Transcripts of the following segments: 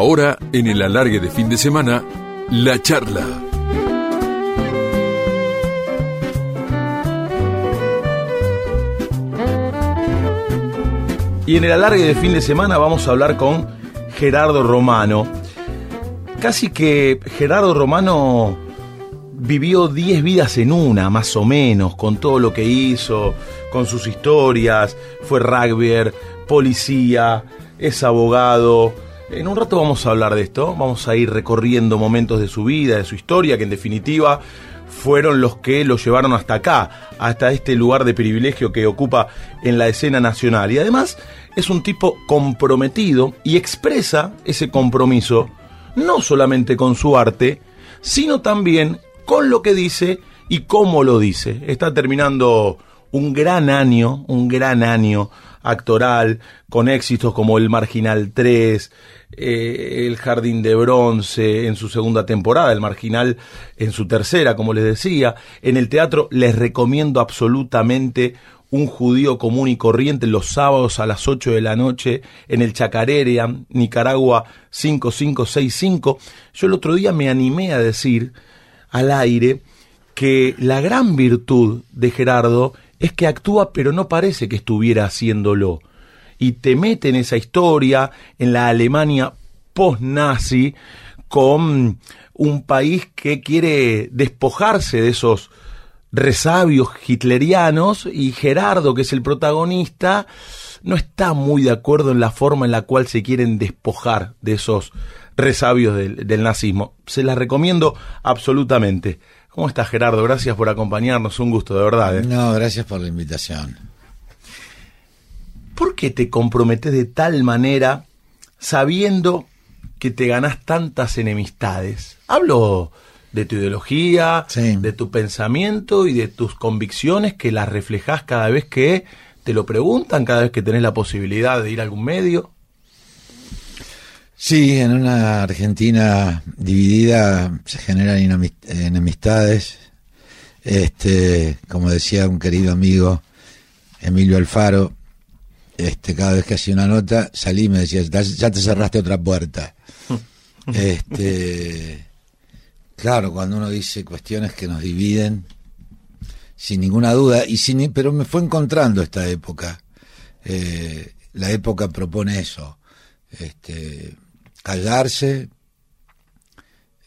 Ahora, en el alargue de fin de semana, la charla. Y en el alargue de fin de semana vamos a hablar con Gerardo Romano. Casi que Gerardo Romano vivió 10 vidas en una, más o menos, con todo lo que hizo, con sus historias. Fue rugbyer, policía, es abogado. En un rato vamos a hablar de esto, vamos a ir recorriendo momentos de su vida, de su historia, que en definitiva fueron los que lo llevaron hasta acá, hasta este lugar de privilegio que ocupa en la escena nacional. Y además es un tipo comprometido y expresa ese compromiso no solamente con su arte, sino también con lo que dice y cómo lo dice. Está terminando un gran año, un gran año actoral, con éxitos como El Marginal 3, eh, El Jardín de Bronce en su segunda temporada, El Marginal en su tercera, como les decía. En el teatro les recomiendo absolutamente un judío común y corriente los sábados a las 8 de la noche en el Chacarerea, Nicaragua 5565. Yo el otro día me animé a decir al aire que la gran virtud de Gerardo es que actúa pero no parece que estuviera haciéndolo. Y te mete en esa historia, en la Alemania post-nazi, con un país que quiere despojarse de esos resabios hitlerianos y Gerardo, que es el protagonista, no está muy de acuerdo en la forma en la cual se quieren despojar de esos resabios del, nazismo. Se las recomiendo absolutamente. ¿Cómo estás, Gerardo? Gracias por acompañarnos. Un gusto, de verdad. ¿eh? No, gracias por la invitación. ¿Por qué te comprometes de tal manera sabiendo que te ganás tantas enemistades? Hablo de tu ideología, Sí. de tu pensamiento y de tus convicciones que las reflejas cada vez que te lo preguntan, cada vez que tenés la posibilidad de ir a algún medio. Sí, en una Argentina dividida se generan enemistades. Este, como decía un querido amigo, Emilio Alfaro, este, cada vez que hacía una nota, salí y me decía, "Ya- ya te cerraste otra puerta. este, claro, cuando uno dice cuestiones que nos dividen, sin ninguna duda, y sin, pero me fue encontrando esta época. Eh, la época propone eso, este, callarse,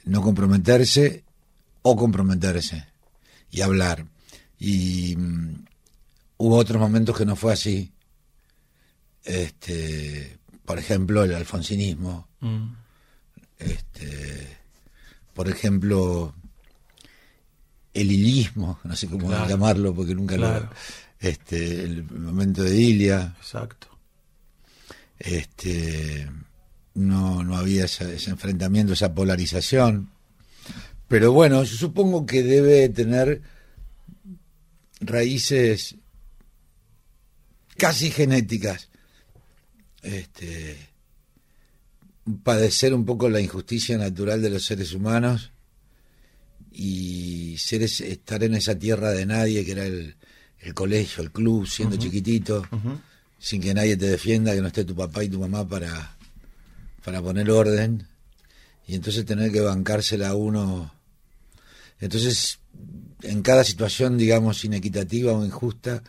no comprometerse o comprometerse y hablar. Y mm, hubo otros momentos que no fue así. Este, por ejemplo, el alfonsinismo. Este, por ejemplo, el hilismo, no sé cómo Claro. llamarlo porque nunca Claro. lo. Este, el momento de Ilia Exacto. este no, no había ese, ese enfrentamiento, esa polarización. Pero bueno, yo supongo que debe tener raíces casi genéticas. Este padecer un poco la injusticia natural de los seres humanos y ser estar en esa tierra de nadie que era el, el colegio, el club, siendo chiquitito sin que nadie te defienda, que no esté tu papá y tu mamá para, para poner orden, y entonces tener que bancársela a uno. Entonces, en cada situación, digamos, inequitativa o injusta,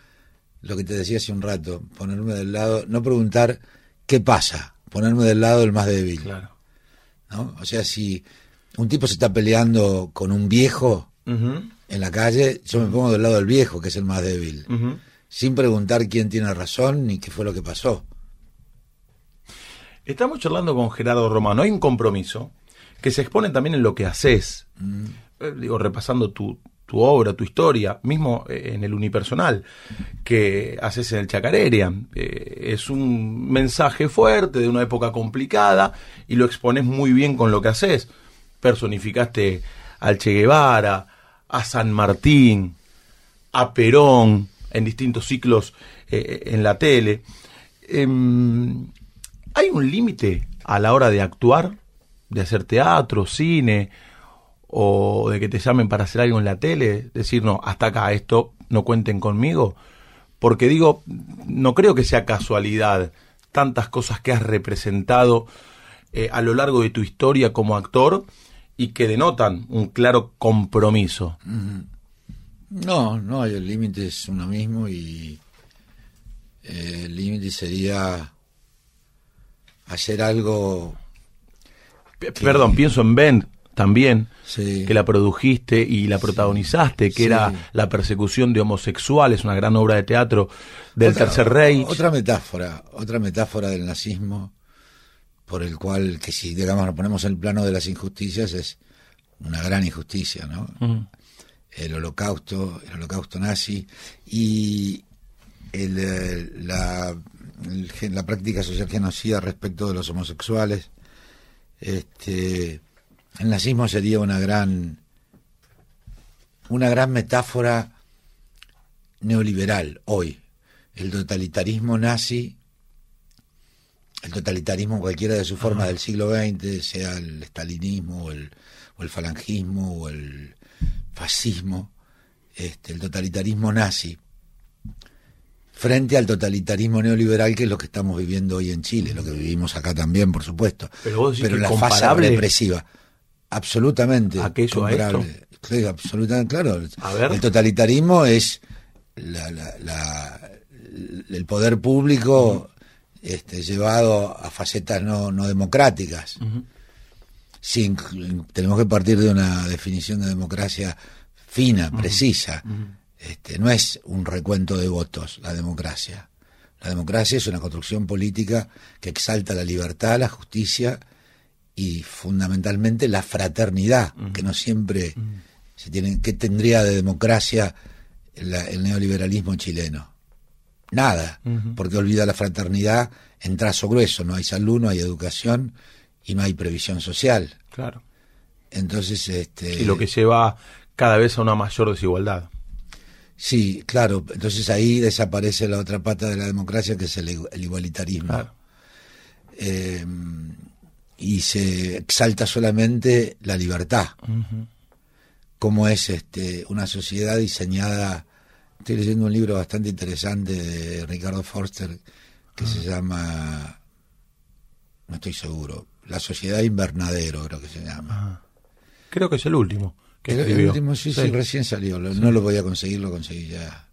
lo que te decía hace un rato, ponerme del lado, no preguntar qué pasa, ponerme del lado del más débil. Claro. ¿no? O sea, si un tipo se está peleando con un viejo en la calle, yo me pongo del lado del viejo, que es el más débil sin preguntar quién tiene razón ni qué fue lo que pasó. Estamos charlando con Gerardo Romano. Hay un compromiso que se expone también en lo que haces. Eh, digo, repasando tu, tu obra, tu historia, mismo eh, en el unipersonal que haces en el Chacareria. Eh, es un mensaje fuerte de una época complicada y lo expones muy bien con lo que haces. Personificaste al Che Guevara, a San Martín, a Perón en distintos ciclos eh, en la tele. Em, ¿Hay un límite a la hora de actuar, de hacer teatro, cine, o de que te llamen para hacer algo en la tele? Decir, no, hasta acá, esto no cuenten conmigo. Porque digo, no creo que sea casualidad tantas cosas que has representado eh, a lo largo de tu historia como actor y que denotan un claro compromiso. No, no, el límite es uno mismo y eh, el límite sería hacer algo... Perdón, pienso en Ben también, Sí. que la produjiste y la protagonizaste, que Sí. era La persecución de homosexuales, una gran obra de teatro del Otra- Tercer Reich. Otra metáfora, otra metáfora del nazismo, por el cual, que si digamos nos ponemos en el plano de las injusticias, es una gran injusticia, ¿no? Mm. El holocausto, el holocausto nazi y el, eh, la, el la práctica social genocida respecto de los homosexuales. Este, el nazismo sería una gran, una gran metáfora neoliberal hoy. El totalitarismo nazi, el totalitarismo cualquiera de sus formas del siglo XX, sea el estalinismo o el, o el falangismo o el fascismo, este, el totalitarismo nazi, frente al totalitarismo neoliberal que es lo que estamos viviendo hoy en Chile, lo que vivimos acá también, por supuesto, Pero vos decís que la fase comparable represiva. Absolutamente. aquello a comparable. Sí, absolutamente, claro. A ver. El totalitarismo es la- la- la- el poder público este, llevado a facetas no, no democráticas. Sin, tenemos que partir de una definición de democracia fina, precisa. Este, no es un recuento de votos la democracia. La democracia es una construcción política que exalta la libertad, la justicia y fundamentalmente la fraternidad, que no siempre se tiene. ¿Qué tendría de democracia el neoliberalismo chileno? Nada, porque olvida la fraternidad en trazo grueso. No hay salud, no hay educación y no hay previsión social. Claro. Entonces, este. Y lo que lleva cada vez a una mayor desigualdad. Sí, claro. Entonces ahí desaparece la otra pata de la democracia, que es el, el igualitarismo. Claro. Eh, y se exalta solamente la libertad. Como es este, una sociedad diseñada. Estoy leyendo un libro bastante interesante de Ricardo Forster que se llama. No estoy seguro. La sociedad invernadero, creo que se llama. Creo que es el último que El- último, sí, sí, Sí. recién salió. Lo- No lo podía conseguir, lo conseguí ya.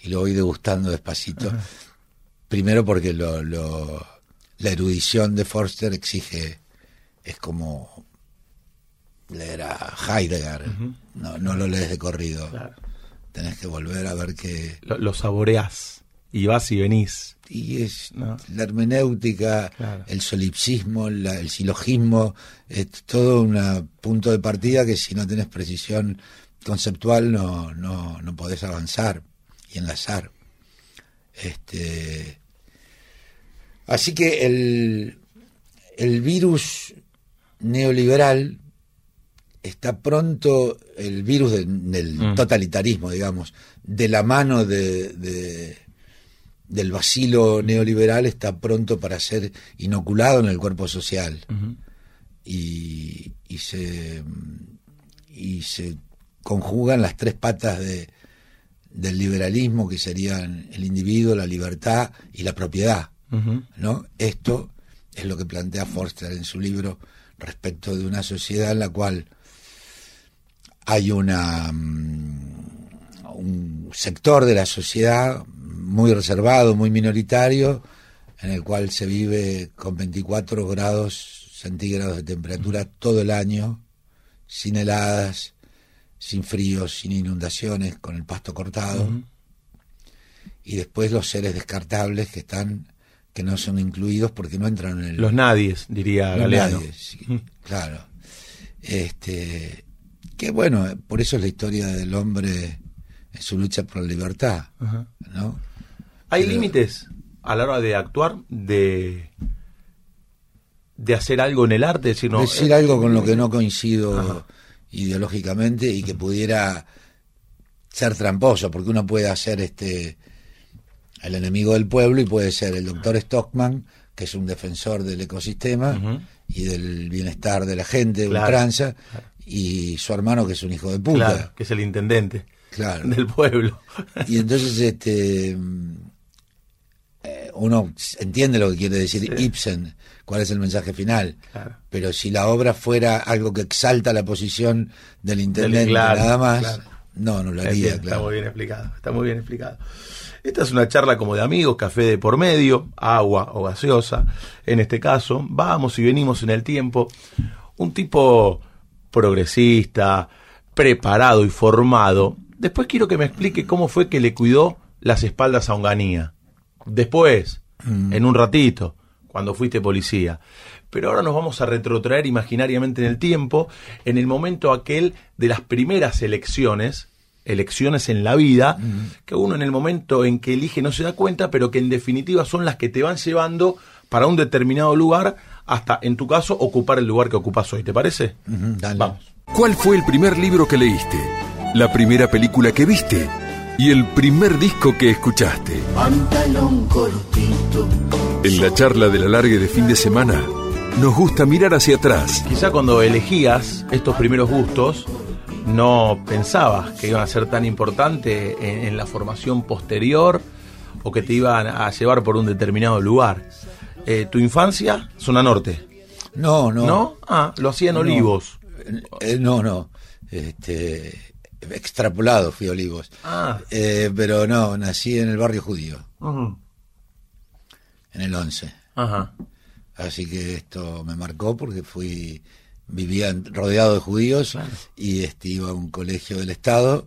Y lo voy degustando despacito. Primero porque lo, lo- la erudición de Forster exige, es como leer a Heidegger. no, no lo lees de corrido. Claro. Tenés que volver a ver que... Lo, lo saboreás y vas y venís. Y es No. la hermenéutica, Claro. el solipsismo, la- el silogismo, es todo un punto de partida que si no tenés precisión conceptual no, no, no podés avanzar y enlazar. Este, así que el, el virus neoliberal está pronto, el virus de- del Mm. totalitarismo, digamos, de la mano de, de- del vacilo neoliberal está pronto para ser inoculado en el cuerpo social y, y se y se conjugan las tres patas de, del liberalismo que serían el individuo, la libertad y la propiedad. ¿No? Esto es lo que plantea Forster en su libro respecto de una sociedad en la cual hay una mm, un sector de la sociedad muy reservado, muy minoritario, en el cual se vive con 24 grados centígrados de temperatura todo el año, sin heladas, sin fríos, sin inundaciones, con el pasto cortado. Y después los seres descartables que están que no son incluidos porque no entran en el Los nadies, diría los Galeano. nadie, sí, claro. Este, que bueno, por eso es la historia del hombre en su lucha por la libertad, Ajá. ¿no? ¿Hay Pero- límites a la hora de actuar, de, de hacer algo en el arte? Decir, no, Decir eh, algo con lo que no coincido Ajá. ideológicamente y que pudiera ser tramposo, porque uno puede hacer este el enemigo del pueblo y puede ser el doctor Stockman, que es un defensor del ecosistema y del bienestar de la gente, de Claro, ultranza, y su hermano que es un hijo de puta. Claro, que es el intendente Claro. del pueblo. Y entonces, este, eh, uno entiende lo que quiere decir Ibsen, cuál es el mensaje final. Claro. Pero si la obra fuera algo que exalta la posición del intendente claro, nada más, claro. No, no lo haría, Está claro. muy bien explicado, está muy bien explicado. Esta es una charla como de amigos, café de por medio, agua o gaseosa. En este caso, vamos y venimos en el tiempo. Un tipo progresista, preparado y formado. Después quiero que me explique cómo fue que le cuidó las espaldas a Onganía. Después, en un ratito, cuando fuiste policía. Pero ahora nos vamos a retrotraer imaginariamente en el tiempo, en el momento aquel de las primeras elecciones, elecciones en la vida, que uno en el momento en que elige no se da cuenta, pero que en definitiva son las que te van llevando para un determinado lugar, hasta, en tu caso, ocupar el lugar que ocupas hoy. ¿Te parece? Dale. Vamos. ¿Cuál fue el primer libro que leíste? ¿La primera película que viste? ¿Y el primer disco que escuchaste? pantalón cortito. En la charla de la largue de fin de semana, nos gusta mirar hacia atrás. Quizá cuando elegías estos primeros gustos, no pensabas que iban a ser tan importantes en, en la formación posterior o que te iban a llevar por un determinado lugar. Eh, ¿Tu infancia? Zona norte. No, no. ¿No? Ah, lo hacía en No. Olivos. Eh, no, no. Este, extrapolado fui a Olivos. Ah. Eh, pero no, nací en el barrio judío, en el 11. Ajá. Así que esto me marcó porque fui vivía rodeado de judíos y este, iba a un colegio del Estado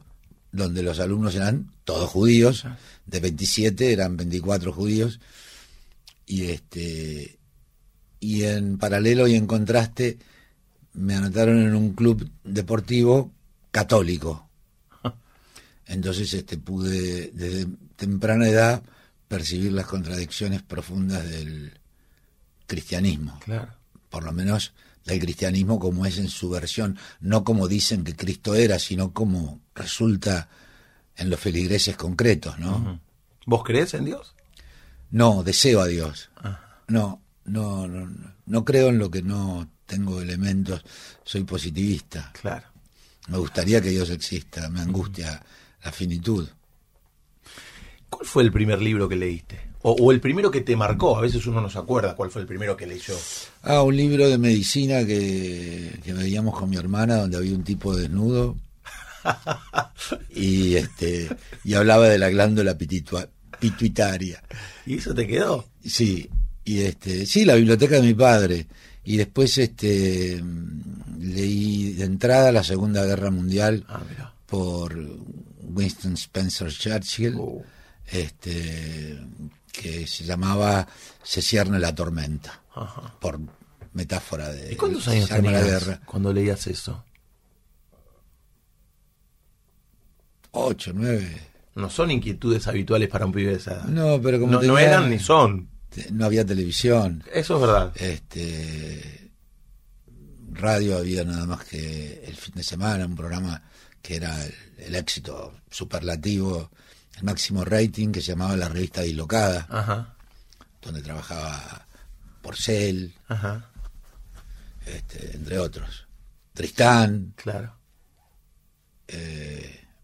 donde los alumnos eran todos judíos, de 27 eran 24 judíos. Y este y en paralelo y en contraste me anotaron en un club deportivo católico. Entonces este pude desde temprana edad percibir las contradicciones profundas del cristianismo Claro. por lo menos del cristianismo como es en su versión, no como dicen que Cristo era, sino como resulta en los feligreses concretos, ¿no? ¿Vos crees en Dios? No, deseo a Dios. No, no, no, no, no creo en lo que no tengo elementos, soy positivista. Claro. Me gustaría que Dios exista, me angustia la finitud. ¿Cuál fue el primer libro que leíste? O, o el primero que te marcó. A veces uno no se acuerda cuál fue el primero que leyó. Ah, un libro de medicina que, que veíamos con mi hermana donde había un tipo desnudo y este y hablaba de la glándula pituitaria. ¿Y eso te quedó? Sí, y este, sí, la biblioteca de mi padre. Y después este leí de entrada la Segunda Guerra Mundial Ah, por Winston Spencer Churchill, Oh. este que se llamaba Se cierne la tormenta, Ajá. por metáfora de ¿Y cuántos años tenías guerra. cuando leías eso? Ocho, nueve. No son inquietudes habituales para un pibe de esa edad. No, pero como no, eran ni son. no había televisión. Eso es verdad. este radio había nada más que el fin de semana un programa que era el, el éxito superlativo el máximo rating que se llamaba la revista Dislocada Ajá. donde trabajaba Porcel Ajá. este, entre otros Tristán Claro.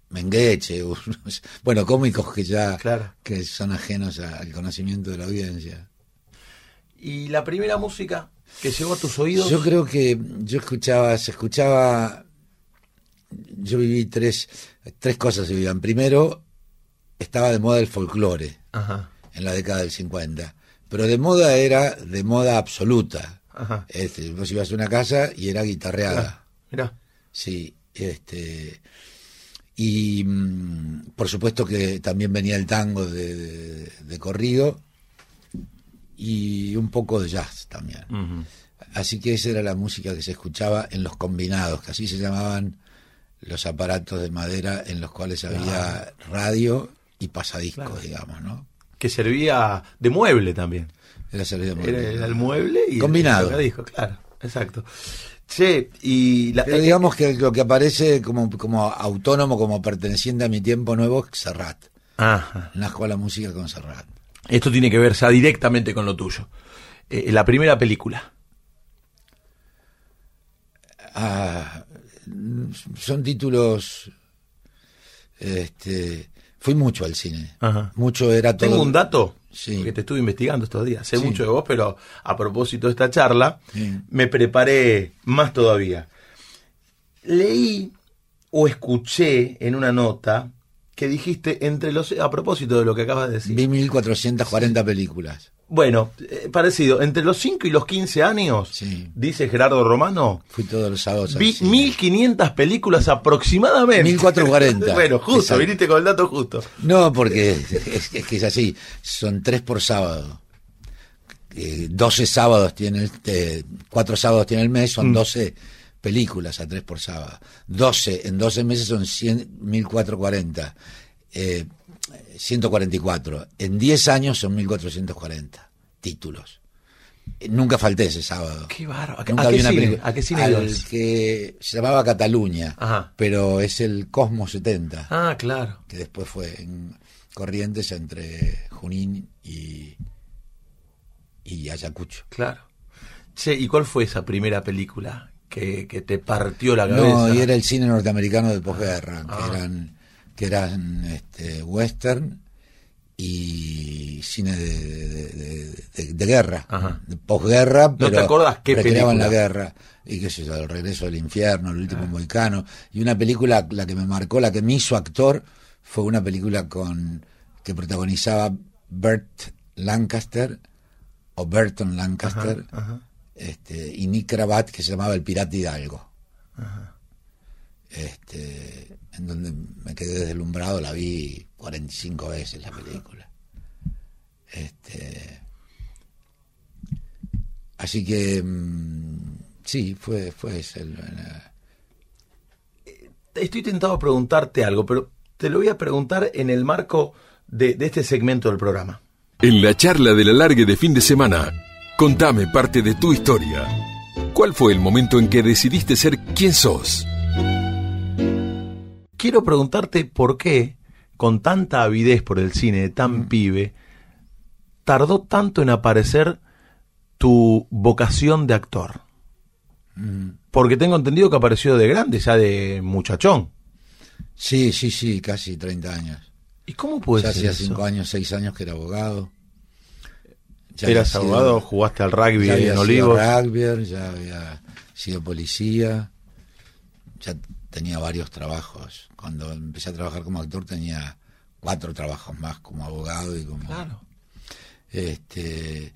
Mengueche unos- bueno cómicos que ya Claro. que son ajenos a- al conocimiento de la audiencia ¿Y la primera música que llegó a tus oídos? Yo creo que yo escuchaba, se escuchaba, yo viví tres, tres cosas se vivían. Primero, estaba de moda el folclore Ajá. en la década del 50, pero de moda era de moda absoluta. Ajá. Este, vos ibas a una casa y era guitarreada. Mira. Sí, este. Y mm, por supuesto que también venía el tango de, de- de corrido y un poco de jazz también. Así que esa era la música que se escuchaba en los combinados, que así se llamaban los aparatos de madera en los cuales había radio y pasadiscos, Claro. digamos, ¿no? Que servía de mueble también. Era servido Era, era el mueble y Combinado. el tocadiscos, claro, exacto. Che, y la, Pero digamos que lo que aparece como, como autónomo, como perteneciente a mi tiempo nuevo, es Serrat. Ajá. Nazco a la música con Serrat. Esto tiene que ver ya directamente con lo tuyo. Eh, la primera película. Ah, son títulos. Este, fui mucho al cine. Ajá. Mucho era todo. Tengo un dato Sí. porque te estuve investigando estos días. Sé Sí. mucho de vos, pero a propósito de esta charla, Sí. me preparé más todavía. Leí o escuché en una nota que dijiste entre los a propósito de lo que acabas de decir. Vi 1440 películas. Bueno, eh, parecido, entre los 5 y los 15 años, Sí. dice Gerardo Romano, Fui todos los sábados. vi cine. 1500 películas aproximadamente. 1440. bueno, justo, Exacto. viniste con el dato justo. No, porque es, es- que es así. Son tres por sábado. Eh, 12 sábados tiene, este, cuatro sábados tiene el mes, Mm. son 12 películas a tres por sábado. 12, en 12 meses son 100, 1440. Eh, 144. En 10 años son 1440 títulos. Nunca falté ese sábado. Qué bárbaro. ¿A, Nunca a vi qué una cine? película. ¿A qué cine Al que se llamaba Cataluña, Ajá. pero es el Cosmos 70 Ah, claro. que después fue en Corrientes entre Junín y, y Ayacucho. Claro. Che, ¿y cuál fue esa primera película que, que te partió la cabeza? No, y era el cine norteamercano de posguerra, Ah. que eran, que eran este, western y cine de, de- de- de- de guerra, Ajá. de posguerra, pero te acordás qué recreaban la guerra. Y qué sé yo, El regreso del infierno, El último mohicano. Y una película, la que me marcó, la que me hizo actor, fue una película con que protagonizaba Bert Lancaster, o Burton Lancaster, Ajá. este, y Nick Cravat que se llamaba El Pirata Hidalgo. Este, en donde me quedé deslumbrado, la vi 45 veces la película. Este, así que mm, sí, fue, fue ese el- la- Estoy tentado a preguntarte algo, pero te lo voy a preguntar en el marco de, de este segmento del programa. En la charla del alargue de fin de semana, contame parte de tu historia. ¿Cuál fue el momento en que decidiste ser quien sos? Quiero preguntarte por qué, con tanta avidez por el cine de tan pibe, tardó tanto en aparecer tu vocación de actor. Porque tengo entendido que apareció de grande, ya de muchachón. Sí, sí, sí, casi 30 años. ¿Y cómo puede ya ser hacía eso? 5 años, 6 años que era abogado. Ya ¿Eras sido- abogado? ¿Jugaste al rugby ya había en sido Olivos? rugby, ya había sido policía, ya tenía varios trabajos. Cuando empecé a trabajar como actor tenía cuatro trabajos más como abogado y como Claro. este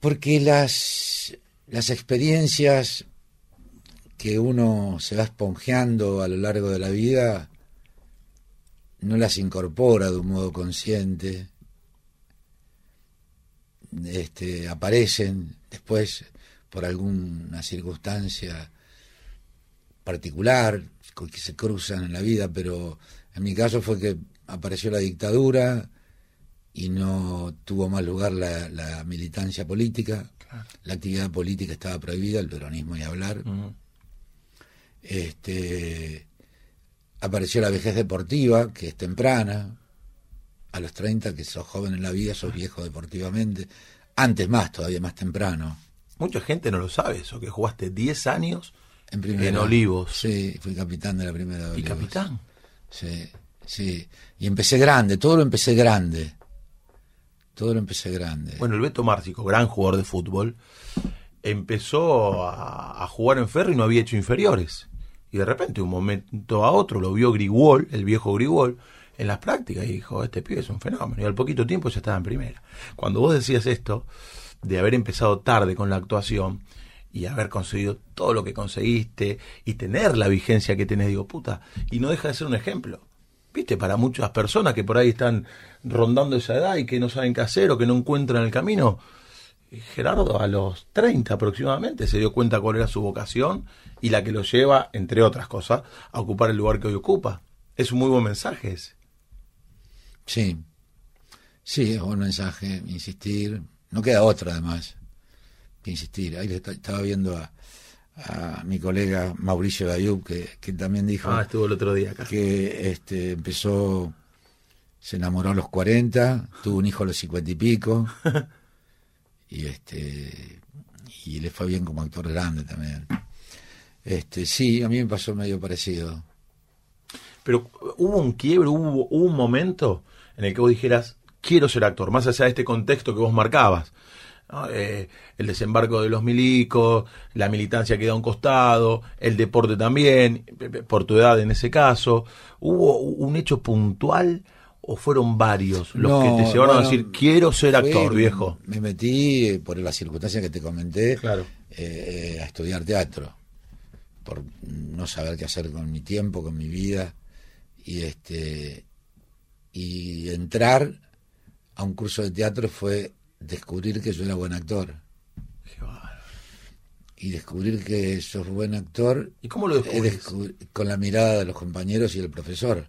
porque las las experiencias que uno se va esponjeando a lo largo de la vida no las incorpora de un modo consciente este aparecen después por alguna circunstancia particular que se cruzan en la vida pero en mi caso fue que apareció la dictadura y no tuvo más lugar la, la militancia política. La actividad política estaba prohibida, el peronismo ni hablar. Este, apareció la vejez deportiva, que es temprana. A los 30, que sos joven en la vida, sos viejo deportivamente. Antes más, todavía más temprano. Mucha gente no lo sabe eso, que jugaste 10 años En, primera, En Olivos. Sí, fui capitán de la primera de y capitán. Sí, sí. Y empecé grande, todo lo empecé grande. Todo lo empecé grande. Bueno, el Beto Márcico, gran jugador de fútbol, empezó a, a jugar en Ferro y no había hecho inferiores. Y de repente, de un momento a otro, lo vio Grigol, el viejo Grigol, en las prácticas y dijo, este pibe es un fenómeno. Y al poquito tiempo ya estaba en primera. Cuando vos decías esto, de haber empezado tarde con la actuación y haber conseguido todo lo que conseguiste y tener la vigencia que tenés, digo, puta, y no deja de ser un ejemplo. ¿Viste? Para muchas personas que por ahí están rondando esa edad y que no saben qué hacer o que no encuentran el camino, Gerardo a los 30 aproximadamente se dio cuenta cuál era su vocación y la que lo lleva, entre otras cosas, a ocupar el lugar que hoy ocupa. Es un muy buen mensaje ese. Sí, sí, es un mensaje, insistir. No queda otra además que insistir. Ahí estaba viendo a, a mi colega Mauricio Dayub, que, que también dijo Ah, estuvo el otro día acá. que este, empezó, se enamoró a los 40, tuvo un hijo a los 50 y pico, y este y le fue bien como actor grande también. Este, sí, a mí me pasó medio parecido. Pero hubo un quiebre, hubo, hubo un momento en el que vos dijeras, quiero ser actor, más allá de este contexto que vos marcabas. ¿No? Eh, el desembarco de los milicos, la militancia que da a un costado, el deporte también, pe- pe- por tu edad en ese caso. ¿Hubo un hecho puntual o fueron varios los No, que te llevaron a decir, quiero ser fue- actor, viejo? Me metí eh, por las circunstancias que te comenté Claro. eh, eh, a estudiar teatro, por no saber qué hacer con mi tiempo, con mi vida, y este y entrar a un curso de teatro fue descubrir que yo era buen actor Qué y descubrir que sos buen actor ¿Y cómo lo descubrir- con la mirada de los compañeros y el profesor.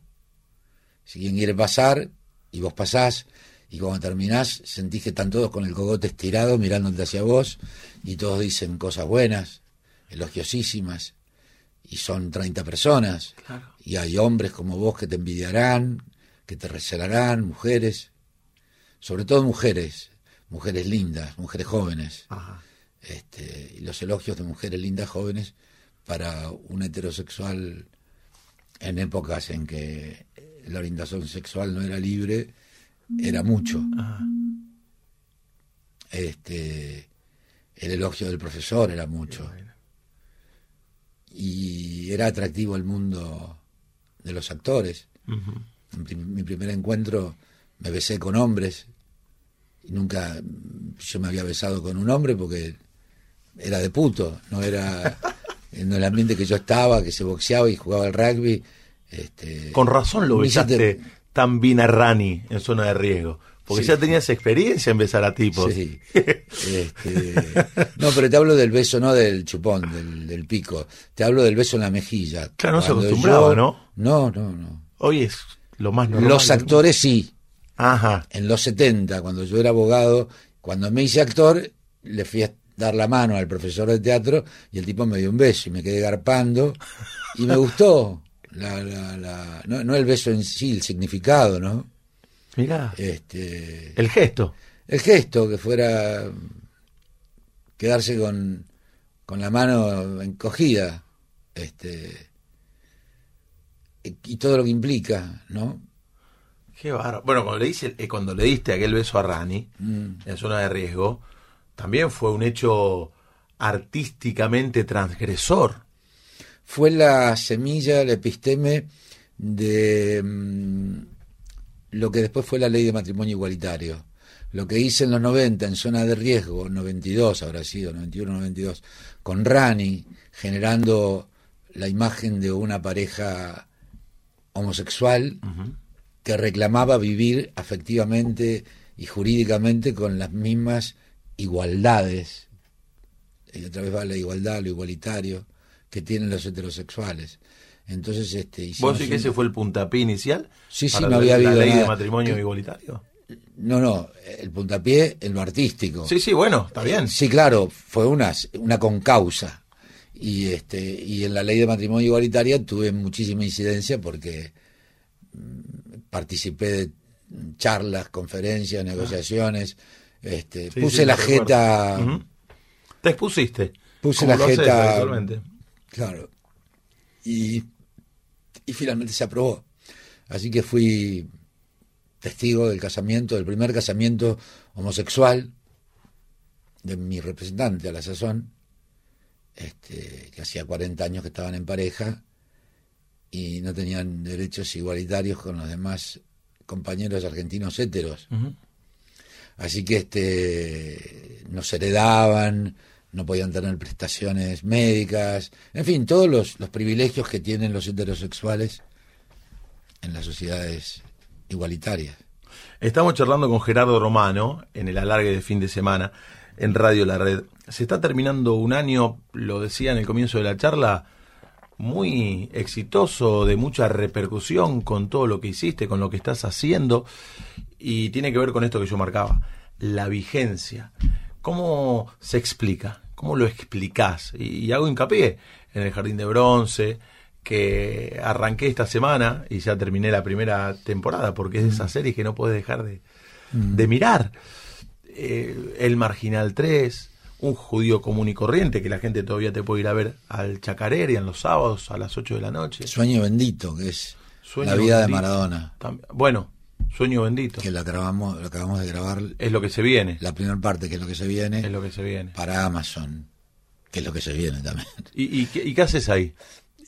Si quien quiere pasar y vos pasás y cuando terminás sentís que están todos con el cogote estirado mirándote hacia vos y todos dicen cosas buenas, elogiosísimas y son 30 personas Claro. y hay hombres como vos que te envidiarán, que te recelarán, mujeres, sobre todo mujeres, mujeres lindas, mujeres jóvenes Ajá. este, y los elogios de mujeres lindas jóvenes para un heterosexual en épocas en que la orientación sexual no era libre era mucho. Ajá. este el elogio del profesor era mucho. Y era atractivo el mundo de los actores. En mi primer encuentro me besé con hombres y nunca yo me había besado con un hombre porque era de puto, no era en el ambiente que yo estaba, que se boxeaba y jugaba al rugby. Este, Con razón lo se besaste te- tan bien a Rani en zona de riesgo. Porque Sí. ya tenías experiencia en besar a tipos. Sí. Este, no, pero te hablo del beso, no del chupón, del, del pico. Te hablo del beso en la mejilla. Claro, no se Cuando acostumbraba, yo- ¿no? No, no, no. Hoy es lo más normal. Los actores sí. Ajá. en los 70, cuando yo era abogado, cuando me hice actor, le fui a dar la mano al profesor de teatro y el tipo me dio un beso y me quedé garpando y me gustó. La, la, la- no, no el beso en sí, el significado, ¿no? Mirá. Este, El gesto. el gesto que fuera quedarse con, con la mano encogida, este, y todo lo que implica, ¿no? Qué bárbaro. Bueno, cuando le, dice, eh, cuando le diste aquel beso a Rani Mm. en zona de riesgo, también fue un hecho artísticamente transgresor. fue la semilla, el episteme de mm, lo que después fue la ley de matrimonio igualitario. Lo que hice en los 90 en zona de riesgo, 92 habrá sido, 91, 92, con Rani, generando la imagen de una pareja homosexual que reclamaba vivir afectivamente y jurídicamente con las mismas igualdades, y otra vez va la igualdad, lo igualitario, que tienen los heterosexuales. Entonces, este, ¿Vos decís que ese fue el puntapié inicial? Sí, sí, para no la- había la habido ley de matrimonio Que- igualitario. No, no, el puntapié en lo artístico. Sí, sí, bueno, está bien. Sí, claro, fue una, una concausa. Y este y en la ley de matrimonio igualitaria tuve muchísima incidencia porque mm, participé de charlas, conferencias, negociaciones. Este, Ah. Sí, puse sí, la jeta. Te expusiste. puse la haces jeta, claro. Y, y finalmente se aprobó. Así que fui testigo del casamiento, del primer casamiento homosexual de mi representante a la sazón, este, que hacía 40 años que estaban en pareja y no tenían derechos igualitarios con los demás compañeros argentinos héteros. Ujú. Así que este nos heredaban, no podían tener prestaciones médicas, en fin, todos los, los privilegios que tienen los heterosexuales en las sociedades igualitarias. Estamos charlando con Gerardo Romano en el alargue de fin de semana en Radio La Red. Se está terminando un año, lo decía en el comienzo de la charla, muy exitoso, de mucha repercusión con todo lo que hiciste, con lo que estás haciendo, y tiene que ver con esto que yo marcaba, la vigencia. ¿Cómo se explica? ¿Cómo lo explicás? Y, y hago hincapié en el Jardín de Bronce, que arranqué esta semana y ya terminé la primera temporada, porque es de esas series que no puedes dejar de, de mirar. Eh, el Marginal 3, un judío común y corriente, que la gente todavía te puede ir a ver al Chacarera en los sábados a las 8 de la noche. Sueño bendito, que es Sueño la vida de. Maradona. Bueno, Sueño bendito. que lo grabamos, lo acabamos de grabar Es lo que se viene. la primera parte, que es lo que se viene, Es lo que se viene. para Amazon, que es lo que se viene también. ¿Y, y, qué, y qué haces ahí?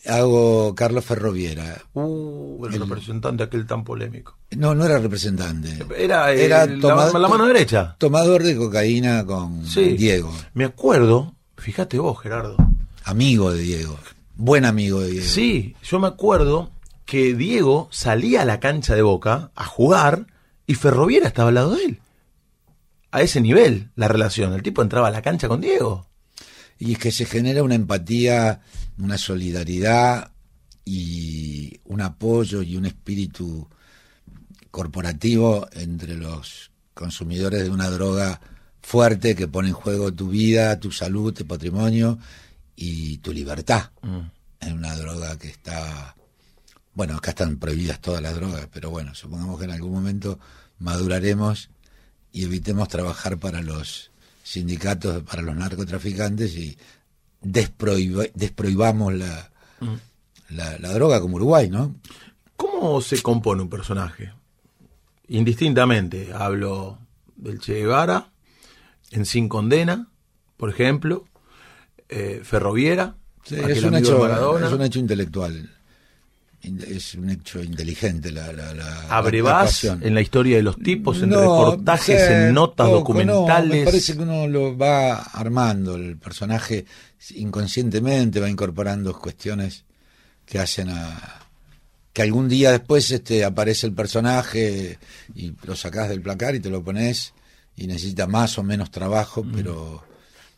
Hago Carlos Ferroviera. Uh, el, representante aquel tan polémico. No, no era representante. Era, eh, Era la- mano derecha. Tomador de cocaína con Sí. Diego. Me acuerdo, fíjate vos, Gerardo. Amigo de Diego. Buen amigo de Diego. Sí, yo me acuerdo que Diego salía a la cancha de Boca a jugar y Ferroviera estaba al lado de él. A ese nivel, la relación. El tipo entraba a la cancha con Diego. Y es que se genera una empatía, una solidaridad y un apoyo y un espíritu corporativo entre los consumidores de una droga fuerte que pone en juego tu vida, tu salud, tu patrimonio y tu libertad. En una droga que está... Bueno, acá están prohibidas todas las drogas, pero bueno, supongamos que en algún momento maduraremos y evitemos trabajar para los sindicatos, para los narcotraficantes y desprohiba- desprohibamos la, la, la droga como Uruguay, ¿no? ¿Cómo se compone un personaje? Indistintamente, hablo del Che Guevara, en Sin Condena, por ejemplo, eh, Ferroviera, es, un hecho, Maradona. es un hecho intelectual. In- Es un hecho inteligente la, la, la- Abrevás en la historia de los tipos, en No, reportajes, en notas poco, documentales. no, me parece que uno lo va armando, el personaje inconscientemente va incorporando cuestiones que hacen a que algún día después este aparece el personaje y lo sacás del placar y te lo pones y necesita más o menos trabajo, pero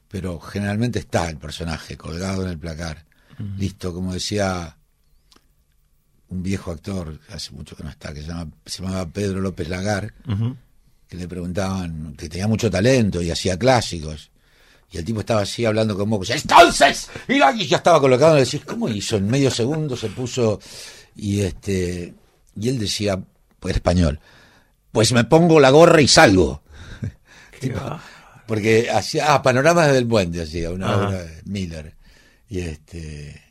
pero generalmente está el personaje colgado en el placar. Listo, como decía un viejo actor, hace mucho que no está, que se, llama, se llamaba Pedro López Lagar, que le preguntaban que tenía mucho talento y hacía clásicos. Y el tipo estaba así hablando con vos. Entonces, y ya estaba colocado. Le decís, ¿cómo hizo? En medio segundo se puso. Y este y él decía, pues español, pues me pongo la gorra y salgo. Tipo, porque hacía, ah, panoramas del puente hacía, una Ajá. obra de Miller. Y este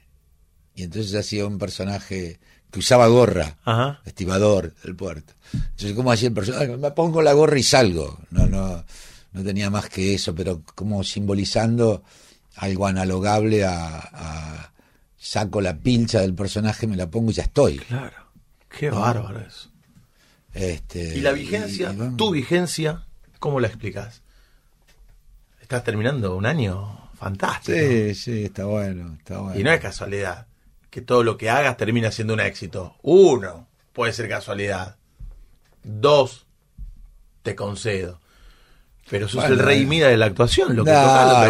y entonces hacía un personaje que usaba gorra Ajá. estibador del puerto. Entonces, ¿cómo hacía el personaje? Me pongo la gorra y salgo. No, no, no tenía más que eso, pero como simbolizando algo analogable a, a saco la pincha del personaje, me la pongo y ya estoy. Claro. Qué bárbaro eso. Este, ¿Y la vigencia? y- y vamos. ¿Tu vigencia? ¿Cómo la explicas? Estás terminando un año fantástico. Sí, sí, está bueno, está bueno. Y no es casualidad que todo lo que hagas termina siendo un éxito. Uno, puede ser casualidad. Dos, te concedo. Pero sos Bueno, el rey mida de la actuación, lo que No, tocas lo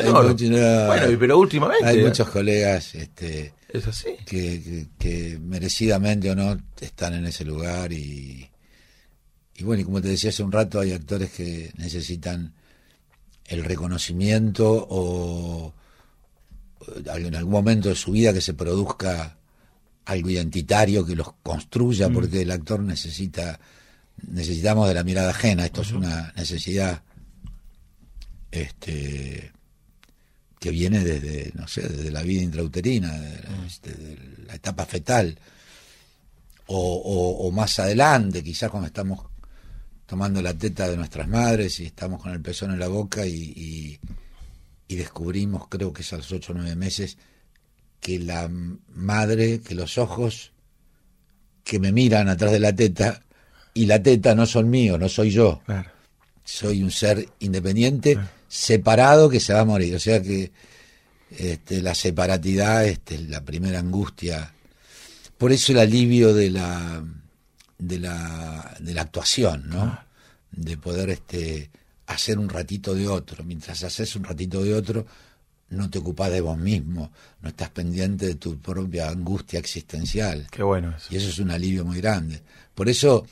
en oro. no. Bueno, pero últimamente Hay muchos colegas este, es así. que, que- que merecidamente o no están en ese lugar y, y bueno, y como te decía hace un rato, hay actores que necesitan el reconocimiento o o en algún momento de su vida que se produzca algo identitario que los construya, porque el actor necesita, necesitamos de la mirada ajena, esto es una necesidad este que viene desde, no sé, desde la vida intrauterina, de, este, de la etapa fetal, o, o- o más adelante, quizás cuando estamos tomando la teta de nuestras madres y estamos con el pezón en la boca y, y- y descubrimos, creo que es a los ocho o nueve meses, que la madre, que los ojos que me miran atrás de la teta y la teta no son míos, no soy yo Claro. soy un ser independiente, separado que se va a morir. O sea que este, la separatidad este, es la primera angustia. Por eso el alivio de la de la, de la actuación, ¿no? De poder este, hacer un ratito de otro. Mientras haces un ratito de otro, no te ocupas de vos mismo, no estás pendiente de tu propia angustia existencial. Qué bueno eso. Y eso es un alivio muy grande. Por eso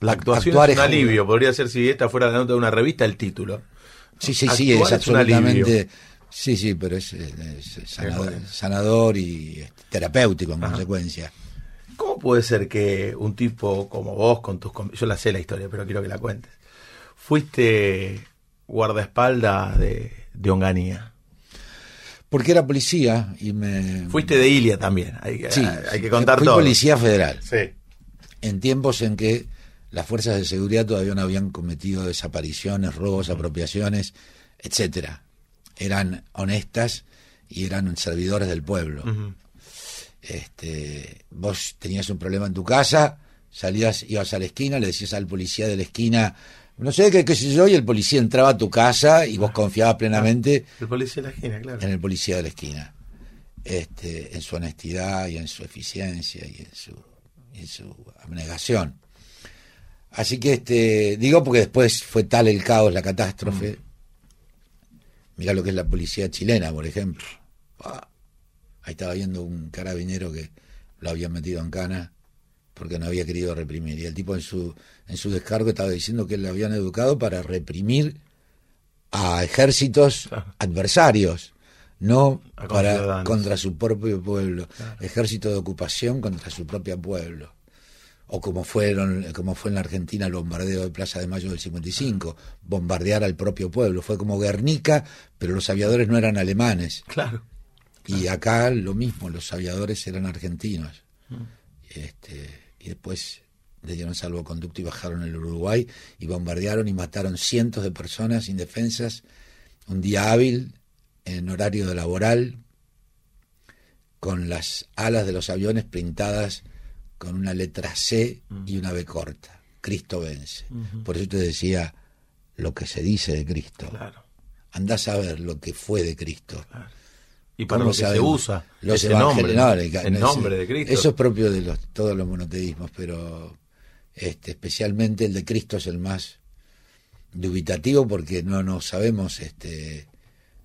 La actuación actuar es un es- alivio. Podría ser, si esta fuera la nota de una revista, el título. Sí, sí, sí, Actuar es absolutamente. Sí, sí, pero es, sanador, y terapéutico en consecuencia. ¿Cómo puede ser que un tipo como vos, con tus... Yo la sé la historia, pero quiero que la cuentes. Fuiste guardaespaldas de, de Onganía. Porque era policía y me. Fuiste de Ilia también. Hay, que- Sí, hay que contar fui todo. policía federal. Sí. en tiempos en que las fuerzas de seguridad todavía no habían cometido desapariciones, robos, apropiaciones, etcétera. Eran honestas y eran servidores del pueblo. Este, vos tenías un problema en tu casa, salías, ibas a la esquina, le decías al policía de la esquina, no sé qué, qué sé yo, y el policía entraba a tu casa y vos confiabas plenamente El policía de la esquina, claro. en el policía de la esquina. Este, en su honestidad y en su eficiencia y en su, y en su abnegación. Así que este, digo porque después fue tal el caos, la catástrofe. Mira lo que es la policía chilena, por ejemplo. Ah, Ahí estaba viendo un carabinero que lo habían metido en cana porque no había querido reprimir. Y el tipo en su, en su descargo estaba diciendo que le habían educado para reprimir a ejércitos Claro. adversarios, no para contra su propio pueblo. Ejército de ocupación contra su propio pueblo. O como fueron, como fue en la Argentina el bombardeo de Plaza de Mayo del 55, bombardear al propio pueblo. Fue como Guernica, pero los aviadores no eran alemanes. Claro. Y acá lo mismo, los aviadores eran argentinos. Mm. Este, y después le dieron salvoconducto y bajaron el Uruguay y bombardearon y mataron cientos de personas indefensas un día hábil, en horario de laboral, con las alas de los aviones pintadas con una letra C y una B corta. Cristo vence. Por eso te decía lo que se dice de Cristo. Claro. Andás a ver lo que fue de Cristo. Y para ¿Cómo lo que se usa los ese nombre, no, nombre de Cristo. Eso es propio de los, todos los monoteísmos, pero este, especialmente el de Cristo es el más dubitativo porque no, no sabemos, este,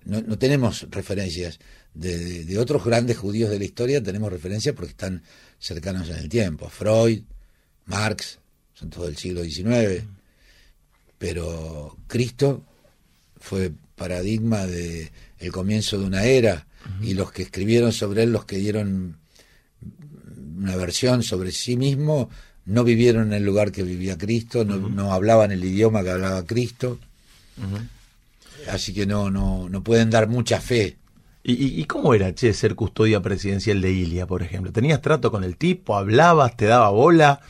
no, no tenemos referencias. De, de- de otros grandes judíos de la historia tenemos referencias porque están cercanos en el tiempo. Freud, Marx, son todos del siglo XIX. Pero Cristo fue paradigma de el comienzo de una era y los que escribieron sobre él, los que dieron una versión sobre sí mismo, no vivieron en el lugar que vivía Cristo, no, no hablaban el idioma que hablaba Cristo, así que no, no, no pueden dar mucha fe. ¿Y, cómo era, che, ser custodia presidencial de Ilia, por ejemplo? ¿Tenías trato con el tipo? ¿Hablabas? ¿Te daba bola?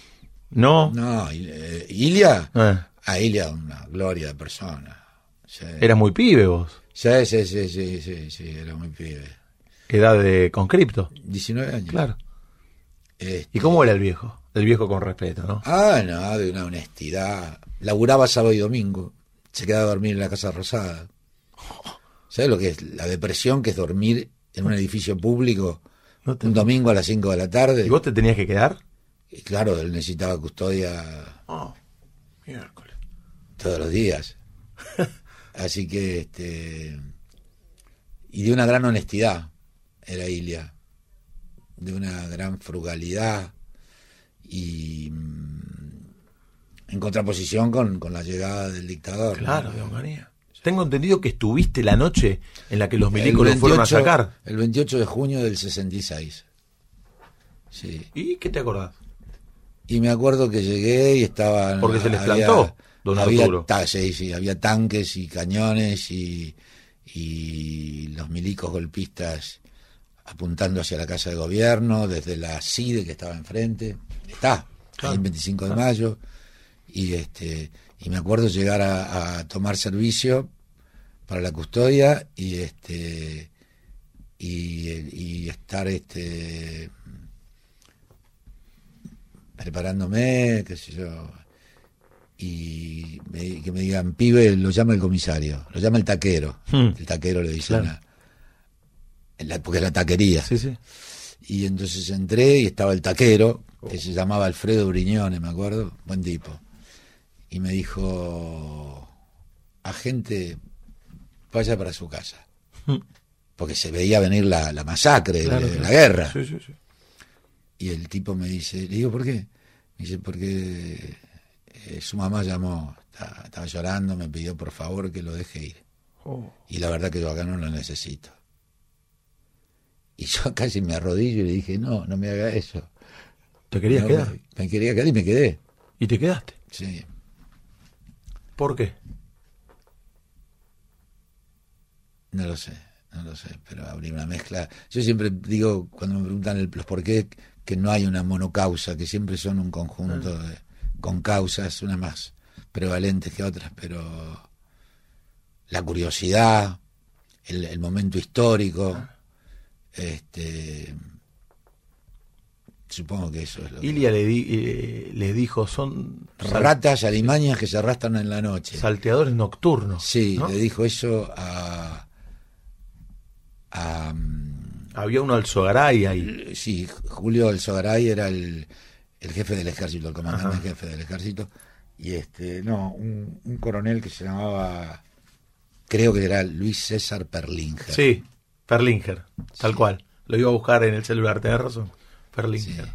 ¿No? No, eh, Ilia, Eh, a Ilia una gloria de persona. Sí. eras muy pibe vos. Sí, sí, sí, sí, sí, sí, era muy pibe. Edad de conscripto. 19 años. Claro. Este, ¿Y cómo era el viejo? El viejo con respeto, ¿no? Ah, no, de una honestidad. Laburaba sábado y domingo. Se quedaba a dormir en la Casa Rosada. ¿Sabes lo que es? La depresión que es dormir en un edificio público No te- un domingo a las 5 de la tarde. ¿Y vos te tenías que quedar? Y claro, él necesitaba custodia Oh, miércoles. todos los días. Así que, este. Y de una gran honestidad era Ilia. De una gran frugalidad. Y. mm, En contraposición con, con la llegada del dictador. ¿no? Claro, de Onganía. Tengo entendido que estuviste la noche en la que los milicos lo fueron a 28 sacar. El 28 de junio del 66. Sí. ¿Y qué te acordás? Y me acuerdo que llegué y estaba. Porque se les plantó, don había ta- sí, sí, había tanques y cañones y, y los milicos golpistas apuntando hacia la casa de gobierno, desde la CIDE que estaba enfrente. Está, ahí en 25 de mayo. Y este y me acuerdo llegar a, a tomar servicio para la custodia y este y, y estar este preparándome, qué sé yo, y me- que me digan, pibe, lo llama el comisario, lo llama el taquero, Hmm. el taquero le dicen, Claro. a- en la- porque es la taquería. Sí, sí. Y entonces entré y estaba el taquero, que se llamaba Alfredo Briñone, me acuerdo, buen tipo. Y me dijo, agente, vaya para su casa. Hmm. Porque se veía venir la, la masacre, Claro, la, claro. la guerra. Sí, sí, sí. Y el tipo me dice, le digo, ¿por qué? Me dice, porque eh, su mamá llamó, estaba, estaba llorando, me pidió por favor que lo deje ir. Oh. Y la verdad que yo acá no lo necesito. Y yo casi me arrodillo y le dije, no, no me haga eso. ¿Te querías No, quedar? Me, me quería quedar y me quedé. ¿Y te quedaste? Sí. ¿Por qué? No lo sé, no lo sé, pero habría una mezcla. Yo siempre digo, cuando me preguntan el- los por qué, que no hay una monocausa, que siempre son un conjunto de, con causas, unas más prevalentes que otras, pero la curiosidad, el, el momento histórico, este supongo que eso es lo que... Ilia le, di- eh, le dijo, son sal- Ratas alimañas que se arrastran en la noche. salteadores nocturnos. Sí, ¿no? le dijo eso a... a Había uno al Sogaray ahí. sí, Julio El Sogaray era el, el jefe del ejército, el comandante Ajá. jefe del ejército. Y este, no, un, un coronel que se llamaba, creo que era Luis César Perlinger. Sí, Perlinger, tal cual. Lo iba a buscar en el celular, tenés razón. Perlinger.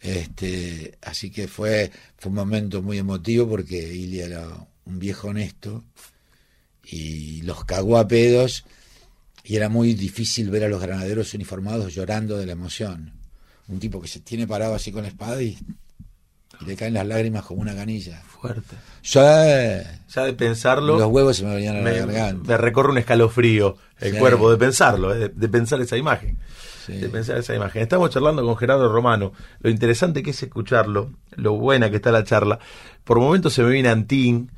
Este, así que fue, fue un momento muy emotivo porque Ilia era un viejo honesto y los cagó a pedos y era muy difícil ver a los granaderos uniformados llorando de la emoción. Un tipo que se tiene parado así con la espada y, y le caen las lágrimas como una canilla. Fuerte. Yo, Ya de pensarlo, los huevos se me venían a la me, garganta. me recorre un escalofrío el Sí. cuerpo de pensarlo, eh, de, de pensar esa imagen. Sí. De pensar esa imagen. Estamos charlando con Gerardo Romano. Lo interesante que es escucharlo, lo buena que está la charla. Por momentos se me viene Antín,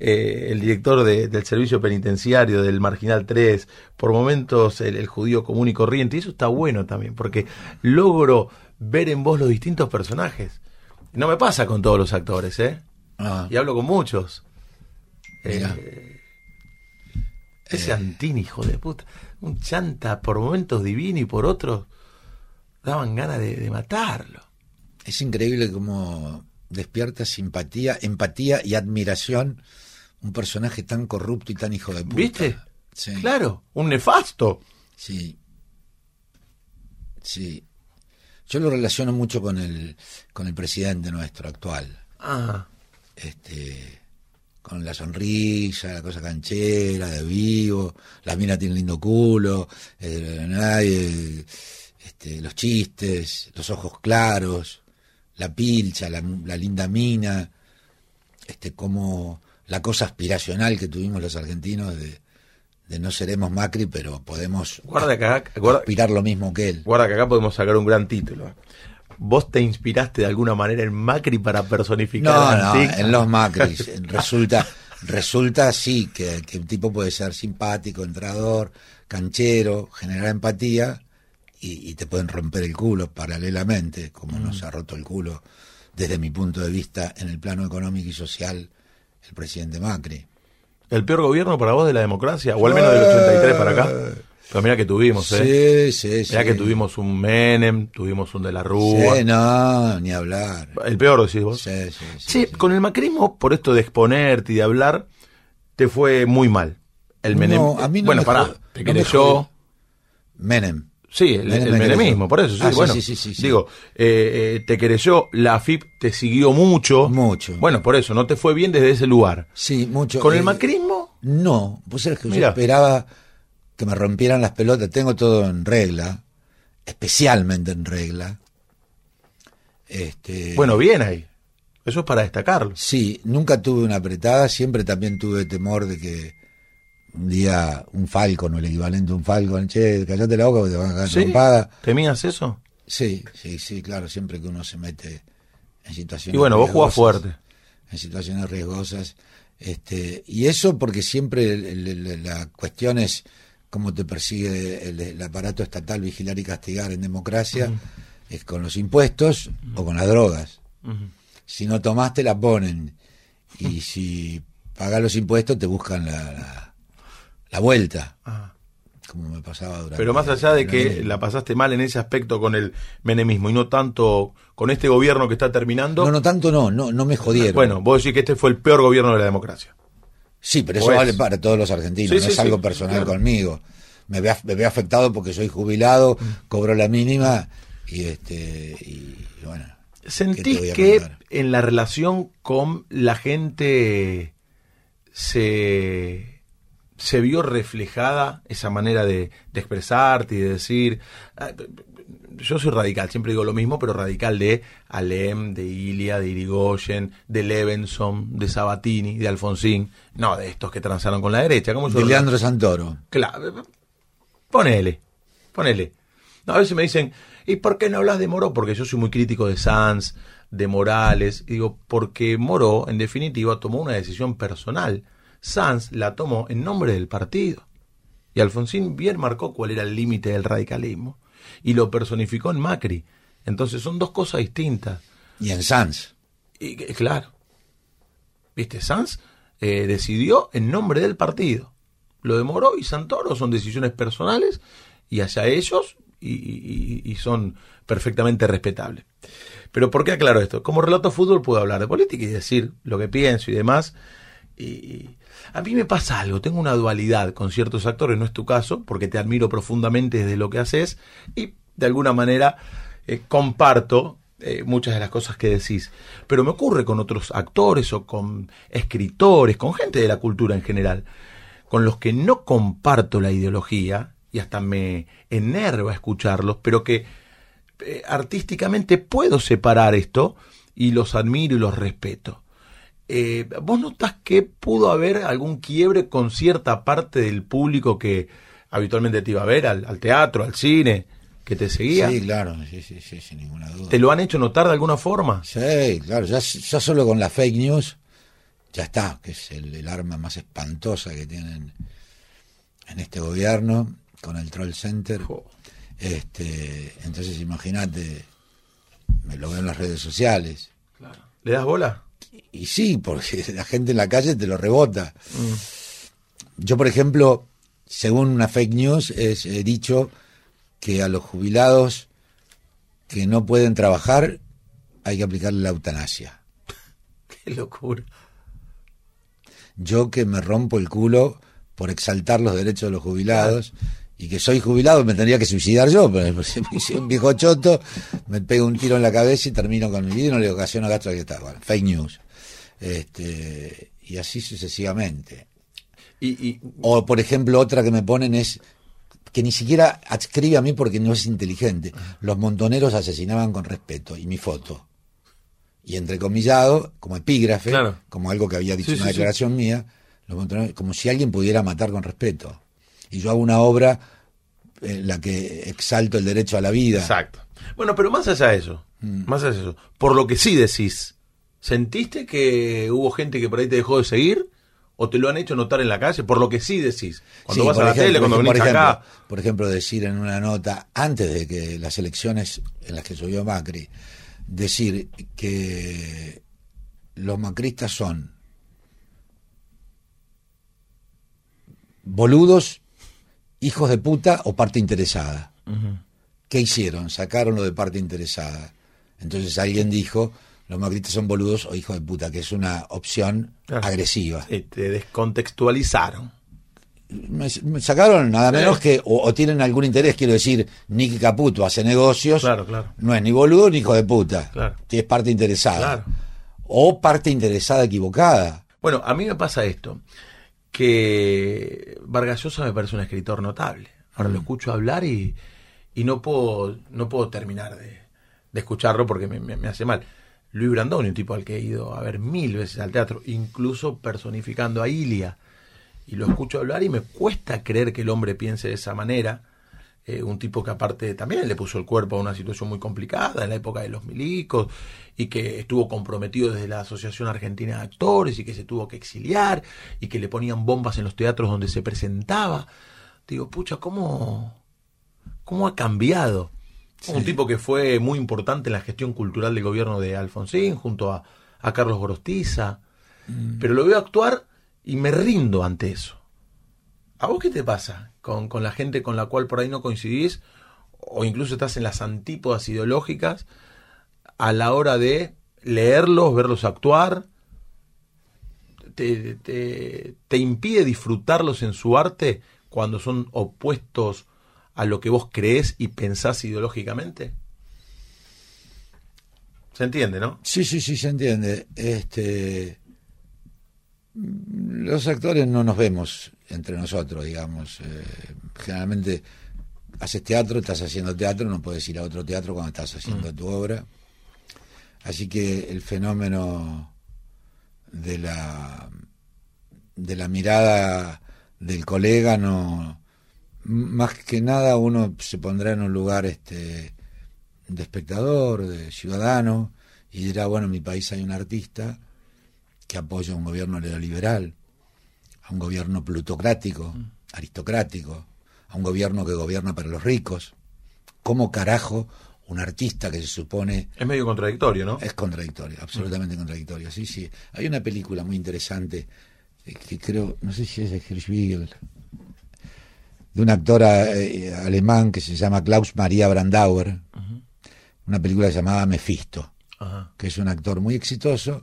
eh, el director de- del servicio penitenciario del Marginal 3, por momentos el, el judío común y corriente. Y eso está bueno también, porque logro ver en vos los distintos personajes. No me pasa con todos los actores, ¿eh? Ah, Y hablo con muchos. Eh, ese Antín, hijo de puta. Un chanta por momentos divino y por otros daban ganas de, de matarlo. es increíble cómo despierta simpatía, empatía y admiración un personaje tan corrupto y tan hijo de puta. ¿Viste? Sí. Claro, un nefasto. Sí. Sí. Yo lo relaciono mucho con el, con el presidente nuestro actual. Ah, Este, con la sonrisa, la cosa canchera, de vivo, la mina tiene lindo culo, eh, este, los chistes, los ojos claros, la pilcha, la, la linda mina, este, como la cosa aspiracional que tuvimos los argentinos de, de no seremos Macri, pero podemos guarda que acá, guarda, aspirar lo mismo que él. guarda que acá podemos sacar un gran título. ¿Vos te inspiraste de alguna manera en Macri para personificar No, a no, Antín? en los Macris. Resulta, resulta sí que, que un tipo puede ser simpático, entrador, canchero, generar empatía y, y te pueden romper el culo paralelamente, como Mm. nos ha roto el culo desde mi punto de vista en el plano económico y social el presidente Macri. ¿El peor gobierno para vos de la democracia? O al menos del 83 para acá. Pero mira que tuvimos, ¿eh? Sí, sí, sí. Mirá que tuvimos un Menem, tuvimos un de la Rúa. Sí, no, ni hablar. El peor, decís vos. Sí, sí, sí, Sí, sí. con el macrismo, por esto de exponerte y de hablar, te fue muy mal. El Menem. No, a mí no bueno, me pará, te no querés me yo. Menem. Sí, el, el me menemismo, por eso, sí, Ah, sí, bueno. sí, sí, sí, sí. Digo, eh, eh, te querelló, la AFIP te siguió mucho. Mucho. Bueno, por eso, no te fue bien desde ese lugar. Sí, mucho. Con el Eh, macrismo, No, pues es que yo esperaba que me rompieran las pelotas. Tengo todo en regla, especialmente en regla. Este, bueno, bien ahí. Eso es para destacarlo. sí, nunca tuve una apretada. Siempre también tuve temor de que un día un Falcon o el equivalente a un Falcon, che, callate la boca porque te van a cagar ¿Sí? trompada. ¿Temías eso? Sí, sí, sí, claro, siempre que uno se mete en situaciones. Y bueno, vos jugás fuerte. En situaciones riesgosas. Este, y eso porque siempre el- el- el- la cuestión es cómo te persigue el, aparato estatal vigilar y castigar en democracia, es con los impuestos o con las drogas. Si no tomaste, la ponen. Y si pagas los impuestos, te buscan la, la, la vuelta, Ah. como me pasaba durante. Pero más allá de que la pasaste mal en ese aspecto con el menemismo y no tanto con este gobierno que está terminando. No, no tanto no, no, no me jodieron. Bueno, vos decís que este fue el peor gobierno de la democracia. Sí, pero eso vale para todos los argentinos, Sí, no sí, es algo sí, personal claro. conmigo. Me ve, me ve afectado porque soy jubilado, Mm. cobro la mínima y este y bueno. ¿qué te ¿Sentís que en la relación con la gente se, se vio reflejada esa manera de, de expresarte y de decir... ah, Yo soy radical, siempre digo lo mismo, pero radical de Alem, de Ilia, de Irigoyen, de Levenson, de Sabatini, de Alfonsín. No, de estos que transaron con la derecha. ¿Cómo yo De Leandro Santoro. Claro, ponele, ponele. No, a veces me dicen, ¿y por qué no hablas de Moró? Porque yo soy muy crítico de Sanz, de Morales. Y digo, porque Moró, en definitiva, tomó una decisión personal. Sanz la tomó en nombre del partido. Y Alfonsín bien marcó cuál era el límite del radicalismo. Y lo personificó en Macri. Entonces son dos cosas distintas. Y en Sanz. Y, claro. ¿Viste? Sanz eh, decidió en nombre del partido. Lo de Moró y Santoro son decisiones personales y hacia ellos y, son perfectamente respetables. Pero ¿por qué aclaro esto? Como relato fútbol puedo hablar de política y decir lo que pienso y demás. Y a mí me pasa algo, tengo una dualidad con ciertos actores, no es tu caso, porque te admiro profundamente desde lo que haces y de alguna manera eh, comparto eh, muchas de las cosas que decís. Pero me ocurre con otros actores o con escritores, con gente de la cultura en general, con los que no comparto la ideología y hasta me enerva escucharlos, pero que eh, artísticamente puedo separar esto y los admiro y los respeto. Eh, ¿Vos notás que pudo haber algún quiebre con cierta parte del público que habitualmente te iba a ver, al, teatro, al cine, que te seguía? Sí, claro, sí, sí, sí, sin ninguna duda. ¿Te lo han hecho notar de alguna forma? Sí, claro, ya, ya solo con la fake news, ya está, que es el, arma más espantosa que tienen en este gobierno, con el Troll Center. Este, entonces imagínate, me lo veo en las redes sociales. Claro. ¿Le das bola? Y, sí, porque la gente en la calle te lo rebota. Mm. Yo, por ejemplo, según una fake news, es, he dicho que a los jubilados que no pueden trabajar hay que aplicarle la eutanasia. Qué locura. Yo que me rompo el culo por exaltar los derechos de los jubilados y que soy jubilado me tendría que suicidar yo, pero si un viejo choto, me pego un tiro en la cabeza y termino con mi vida y no le ocasiona gasto que está. Bueno, fake news. Este, y así sucesivamente. Y, o, por ejemplo, otra que me ponen es que ni siquiera adscribe a mí porque no es inteligente. Los montoneros asesinaban con respeto y mi foto. Y entrecomillado, como epígrafe, como algo que había dicho una declaración mía, los montoneros, como si alguien pudiera matar con respeto y yo hago una obra en la que exalto el derecho a la vida. Exacto. Bueno, pero más allá de eso, mm. más allá de eso, por lo que sí decís, ¿sentiste que hubo gente que por ahí te dejó de seguir? ¿O te lo han hecho notar en la calle? Por lo que sí decís. Cuando vas a la tele, cuando venís acá. Por ejemplo, decir en una nota, antes de que las elecciones en las que subió Macri, decir que los macristas son boludos hijos de puta o parte interesada. ¿Qué hicieron? Sacaron lo de parte interesada. Entonces alguien dijo, los macristas son boludos o hijos de puta, que es una opción agresiva. te descontextualizaron. Me, sacaron nada menos que, o, tienen algún interés, quiero decir, Nicky Caputo hace negocios, claro, claro. no es ni boludo ni hijo de puta, claro. es parte interesada. O parte interesada equivocada. Bueno, a mí me pasa esto que Vargas Llosa me parece un escritor notable. Ahora lo mm. escucho hablar y, y no puedo no puedo terminar de, escucharlo porque me, hace mal. Luis Brandoni, un tipo al que he ido a ver mil veces al teatro, incluso personificando a Ilia. Y lo escucho hablar y me cuesta creer que el hombre piense de esa manera. Eh, un tipo que aparte también le puso el cuerpo a una situación muy complicada en la época de los milicos y que estuvo comprometido desde la Asociación Argentina de Actores y que se tuvo que exiliar y que le ponían bombas en los teatros donde se presentaba. Digo, pucha, ¿cómo, cómo ha cambiado? Un tipo que fue muy importante en la gestión cultural del gobierno de Alfonsín junto a, a Carlos Gorostiza. Mm. Pero lo veo actuar y me rindo ante eso. ¿A vos qué te pasa con, con la gente con la cual por ahí no coincidís? O incluso estás en las antípodas ideológicas a la hora de leerlos, verlos actuar. Te, te, te, impide disfrutarlos en su arte cuando son opuestos a lo que vos creés y pensás ideológicamente? ¿Se entiende, no? Sí, sí, sí, se entiende. Este, los actores no nos vemos entre nosotros, digamos. Eh, generalmente haces teatro, estás haciendo teatro, no puedes ir a otro teatro cuando estás haciendo mm. tu obra. Así que el fenómeno de la de la mirada del colega no más que nada uno se pondrá en un lugar este de espectador, de ciudadano, y dirá, bueno, en mi país hay un artista que apoya a un gobierno neoliberal, a un gobierno plutocrático, aristocrático, a un gobierno que gobierna para los ricos. ¿Cómo carajo un artista que se supone... Es medio contradictorio, ¿no? Es contradictorio, absolutamente contradictorio. Sí, sí. Hay una película muy interesante eh, que creo, no sé si es de Hirschbiegel, de un actor eh, alemán que se llama Klaus Maria Brandauer, una película llamada Mephisto, Ajá. que es un actor muy exitoso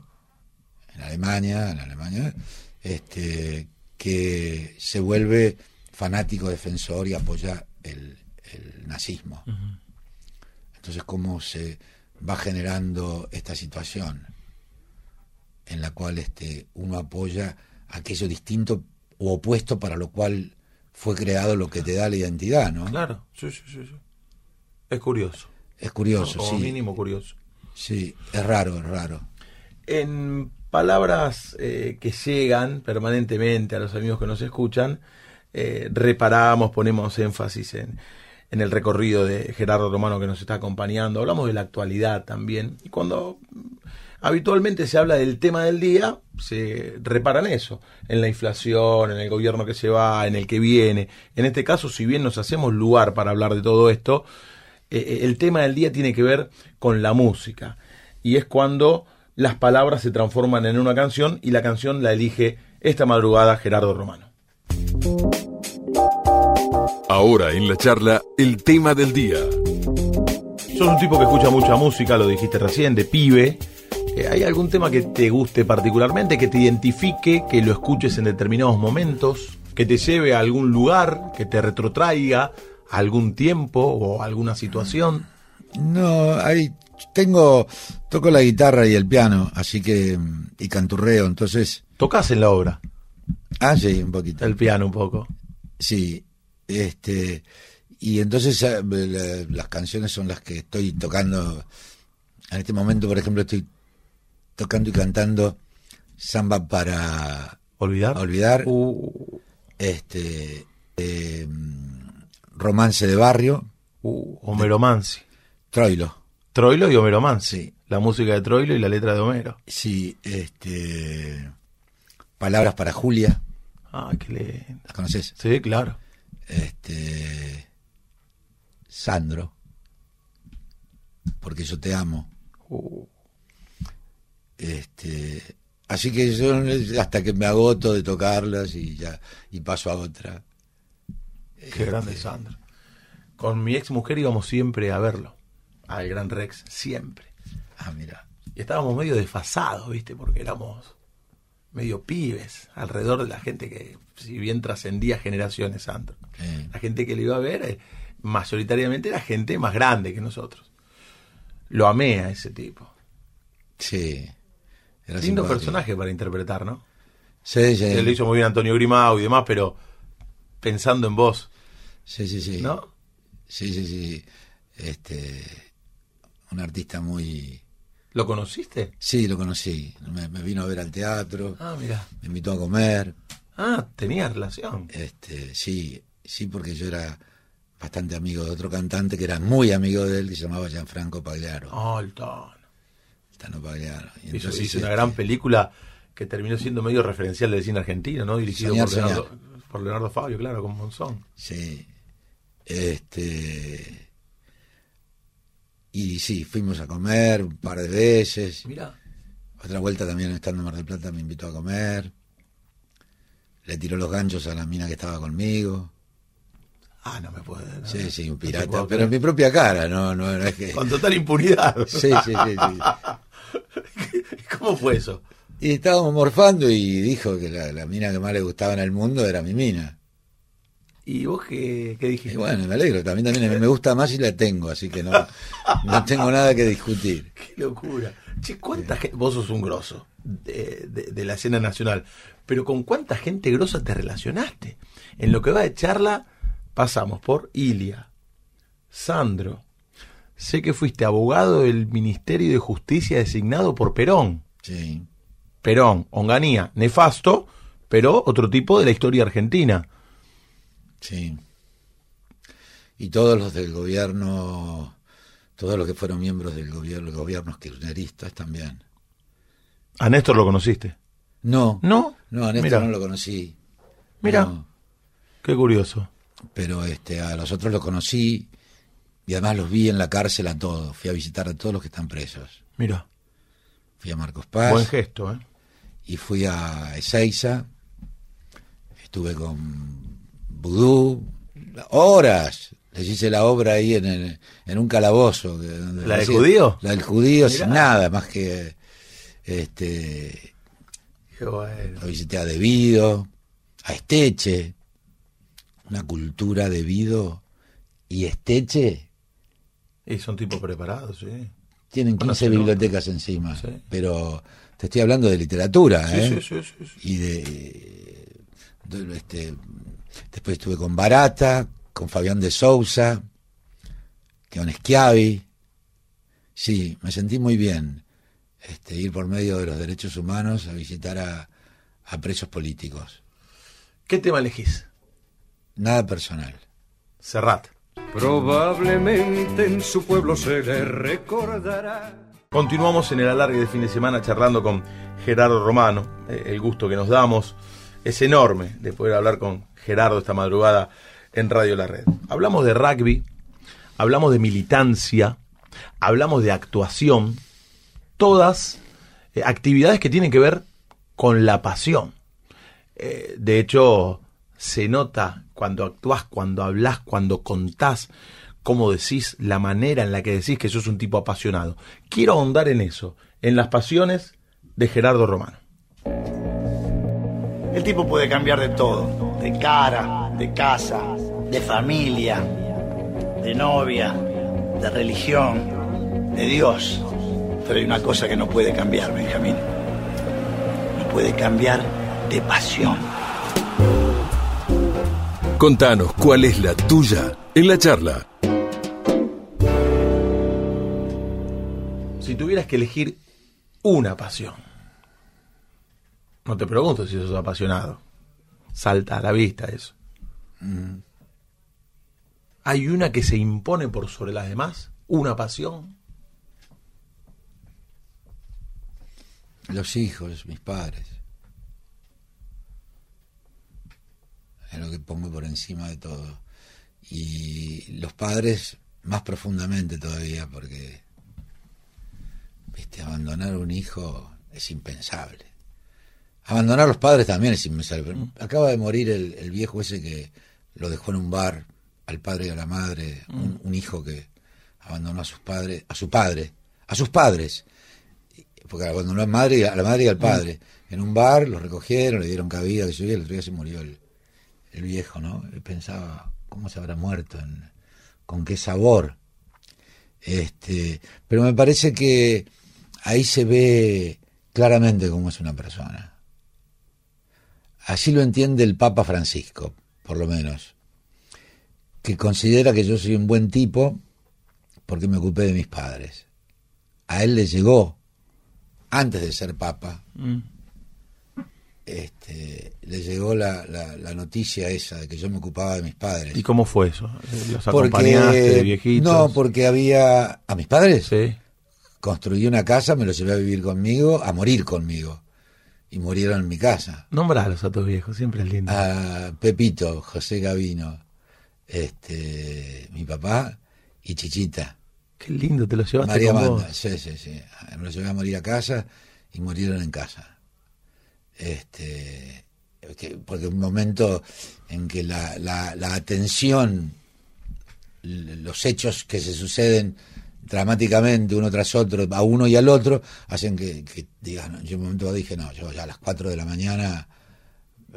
en Alemania, en Alemania, este, que se vuelve fanático defensor y apoya el, el nazismo. Entonces, ¿cómo se va generando esta situación en la cual este, uno apoya aquello distinto o opuesto para lo cual fue creado lo que te da la identidad, ¿no? Claro, sí, sí, sí. sí. Es curioso. Es curioso, o sí. mínimo curioso. Sí, es raro, es raro. En palabras eh, que llegan permanentemente a los amigos que nos escuchan, eh, reparamos, ponemos énfasis en, en el recorrido de Gerardo Romano que nos está acompañando, hablamos de la actualidad también, y cuando habitualmente se habla del tema del día, se reparan eso, en la inflación, en el gobierno que se va, en el que viene. En este caso, si bien nos hacemos lugar para hablar de todo esto, eh, el tema del día tiene que ver con la música. Y es cuando las palabras se transforman en una canción y la canción la elige esta madrugada Gerardo Romano. Ahora en la charla, el tema del día. Sos un tipo que escucha mucha música, lo dijiste recién, de pibe. Eh, ¿Hay algún tema que te guste particularmente, que te identifique, que lo escuches en determinados momentos, que te lleve a algún lugar, que te retrotraiga a algún tiempo o a alguna situación? No, hay, tengo, toco la guitarra y el piano, así que, y canturreo, entonces, Tocas en la obra, ah, sí, un poquito. el piano un poco. Sí, este, y entonces eh, la- las canciones son las que estoy tocando. En este momento, por ejemplo, estoy tocando y cantando samba para ¿Olvidar? olvidar, Uh, este, eh, romance de barrio, uh, Homero Mansi. Troilo. Troilo y Homero Mansi. Sí. La música de Troilo y la letra de Homero. Sí, este, palabras para Julia, Ah, qué lindo. ¿las conoces? Sí, claro. Este, Sandro, porque yo te amo. Uh, Este, así que yo hasta que me agoto de tocarlas y ya y paso a otra. qué grande Sandro. Con mi ex mujer íbamos siempre a verlo. Al Gran Rex, siempre. Ah, mira. Y estábamos medio desfasados, ¿viste? Porque éramos medio pibes alrededor de la gente que, si bien trascendía generaciones, Sandro. Eh, La gente que le iba a ver, eh, mayoritariamente era gente más grande que nosotros. Lo amé a ese tipo. sí. Era Lindo simpático. personaje para interpretar, ¿no? Sí, sí. Él lo hizo muy bien Antonio Grimau y demás, pero pensando en vos, Sí, sí, sí. ¿no? Sí, sí, sí. Este, un artista muy... ¿Lo conociste? Sí, lo conocí. Me, me vino a ver al teatro, Ah, mira. me invitó a comer. Ah, tenía relación. Este, sí, sí, porque yo era bastante amigo de otro cantante que era muy amigo de él, que se llamaba Gianfranco Pagliaro. Oh, el tono. Tano Pagliaro. Y entonces, hizo una este, gran película que terminó siendo medio referencial del cine argentino, ¿no? Dirigido Soñar, por Leonardo, por Leonardo Fabio, claro, con Monzón. Sí. Este. Y sí, fuimos a comer un par de veces. Mira. Otra vuelta también estando en Mar del Plata me invitó a comer. Le tiró los ganchos a la mina que estaba conmigo. Ah, no me puede. no, Sí, sí, un no pirata. puedo pero en mi propia cara, no, no, no es que. Con total impunidad. Sí, sí, sí, sí. ¿Cómo fue eso? Y estábamos morfando y dijo que la, la mina que más le gustaba en el mundo era mi mina. ¿Y vos qué, qué dijiste? Y bueno, me alegro. También, también me gusta más y la tengo, así que no, no tengo nada que discutir. Qué locura. Che, ¿cuánta gente? Vos sos un grosso de, de- de la escena nacional, pero ¿con cuánta gente grosa te relacionaste? En lo que va de charla, pasamos por Ilia, Sandro. Sé que fuiste abogado del Ministerio de Justicia designado por Perón. Sí. Perón, Onganía, nefasto, pero otro tipo de la historia argentina. Sí. Y todos los del gobierno Todos los que fueron miembros del gobierno, gobiernos kirchneristas también. ¿A Néstor lo conociste? No, ¿No? no, a Néstor no lo conocí. Mira. No, Qué curioso. pero este, a los otros los conocí y además los vi en la cárcel a todos. Fui a visitar a todos los que están presos. Mira. Fui a Marcos Paz. Buen gesto, ¿eh? y fui a Ezeiza, estuve con Vudú, horas, les hice la obra ahí en, el- en un calabozo. donde ¿La del judío? La del judío, Mirá. sin nada, más que este bueno. lo visité a Devido, a Esteche, una cultura Devido y Esteche Y son tipos preparados, sí. tienen Bueno, 15 se nota. bibliotecas encima, Sí. pero te estoy hablando de literatura, Sí, ¿eh? sí, sí, sí, sí. y de, de- este después estuve con Barata, con Fabián de Sousa, con Schiavi. Sí, me sentí muy bien este, ir por medio de los derechos humanos a visitar a, a presos políticos. ¿Qué tema elegís? Nada personal. Serrat. Probablemente en su pueblo se le recordará. Continuamos en el alargue de fin de semana charlando con Gerardo Romano. Eh, el gusto que nos damos es enorme de poder hablar con Gerardo esta madrugada en Radio La Red. Hablamos de rugby, hablamos de militancia, hablamos de actuación, todas eh, actividades que tienen que ver con la pasión. Eh, de hecho, se nota cuando actúas, cuando hablas, cuando contás, cómo decís, la manera en la que decís que sos un tipo apasionado. Quiero ahondar en eso, en las pasiones de Gerardo Romano. El tipo puede cambiar de todo, de cara, de casa, de familia, de novia, de religión, de Dios. Pero hay una cosa que no puede cambiar, Benjamín. No puede cambiar de pasión. Contanos cuál es la tuya en la charla. Si tuvieras que elegir una pasión, no te pregunto si sos apasionado, salta a la vista eso. ¿Hay una que se impone por sobre las demás? ¿Una pasión? Los hijos, mis padres. Es lo que pongo por encima de todo. Y los padres más profundamente todavía, porque viste, abandonar a un hijo es impensable. Abandonar a los padres también es impensable. pero Acaba de morir el, el viejo ese que lo dejó en un bar al padre y a la madre, un, un hijo que abandonó a sus padres, a su padre, a sus padres porque abandonó a, madre, a la madre y al padre. En un bar los recogieron, le dieron cabida, que y el otro día se murió el, el viejo, ¿no? Pensaba, ¿cómo se habrá muerto? En- ¿Con qué sabor? Este, pero me parece que ahí se ve claramente cómo es una persona. Así lo entiende el Papa Francisco, por lo menos, que considera que yo soy un buen tipo porque me ocupé de mis padres. A él le llegó antes de ser papa, este, le llegó la, la- la noticia esa de que yo me ocupaba de mis padres. ¿Y cómo fue eso? ¿Los Porque- acompañaste de viejitos? No, porque había... ¿A mis padres? Sí. Construí una casa, me los llevé a vivir conmigo, a morir conmigo. Y murieron en mi casa. Nombralos a tus viejos, siempre es lindo. A Pepito, José Gavino, este, mi papá y Chichita. Qué lindo, te lo llevaste María con Amanda, vos. sí, sí, sí. Me los llevé a morir a casa y murieron en casa. Este, que- porque un momento en que la, la, la atención, los hechos que se suceden dramáticamente uno tras otro, a uno y al otro, hacen que, que digan, yo en un momento dije, no, yo ya a las 4 de la mañana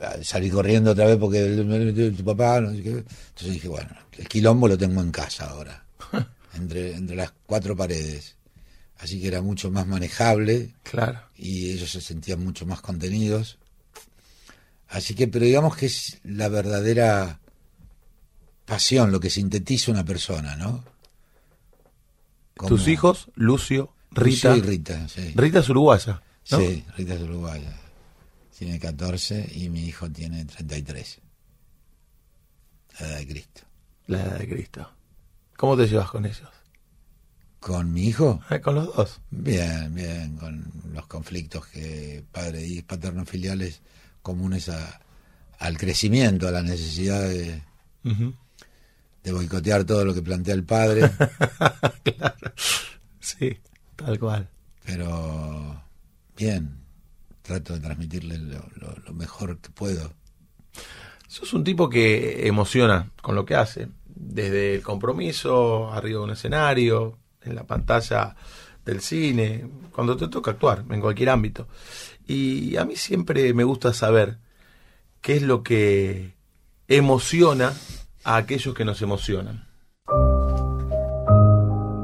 ah, salí corriendo otra vez porque tu papá, no sé qué. entonces dije, bueno, el quilombo lo tengo en casa ahora entre, entre las cuatro paredes. Así que era mucho más manejable Claro. y ellos se sentían mucho más contenidos. Así que, pero digamos que es la verdadera pasión, lo que sintetiza una persona, ¿no? Como- Tus hijos, Lucio, Rita. Lucio y Rita, sí. Rita es uruguaya. ¿no? Sí, Rita es uruguaya. Tiene 14 y mi hijo tiene 33. La edad de Cristo. La edad de Cristo. ¿Cómo te llevas con ellos? ¿Con mi hijo? Eh, con los dos. Bien, bien, con los conflictos que padre y paterno filiales comunes a, al crecimiento, a la necesidad de, de boicotear todo lo que plantea el padre. claro. Sí, tal cual. Pero bien, trato de transmitirle lo, lo, lo mejor que puedo. Sos un tipo que emociona con lo que hace, desde el compromiso, arriba de un escenario, en la pantalla del cine, cuando te toca actuar, en cualquier ámbito. Y a mí siempre me gusta saber qué es lo que emociona a aquellos que nos emocionan.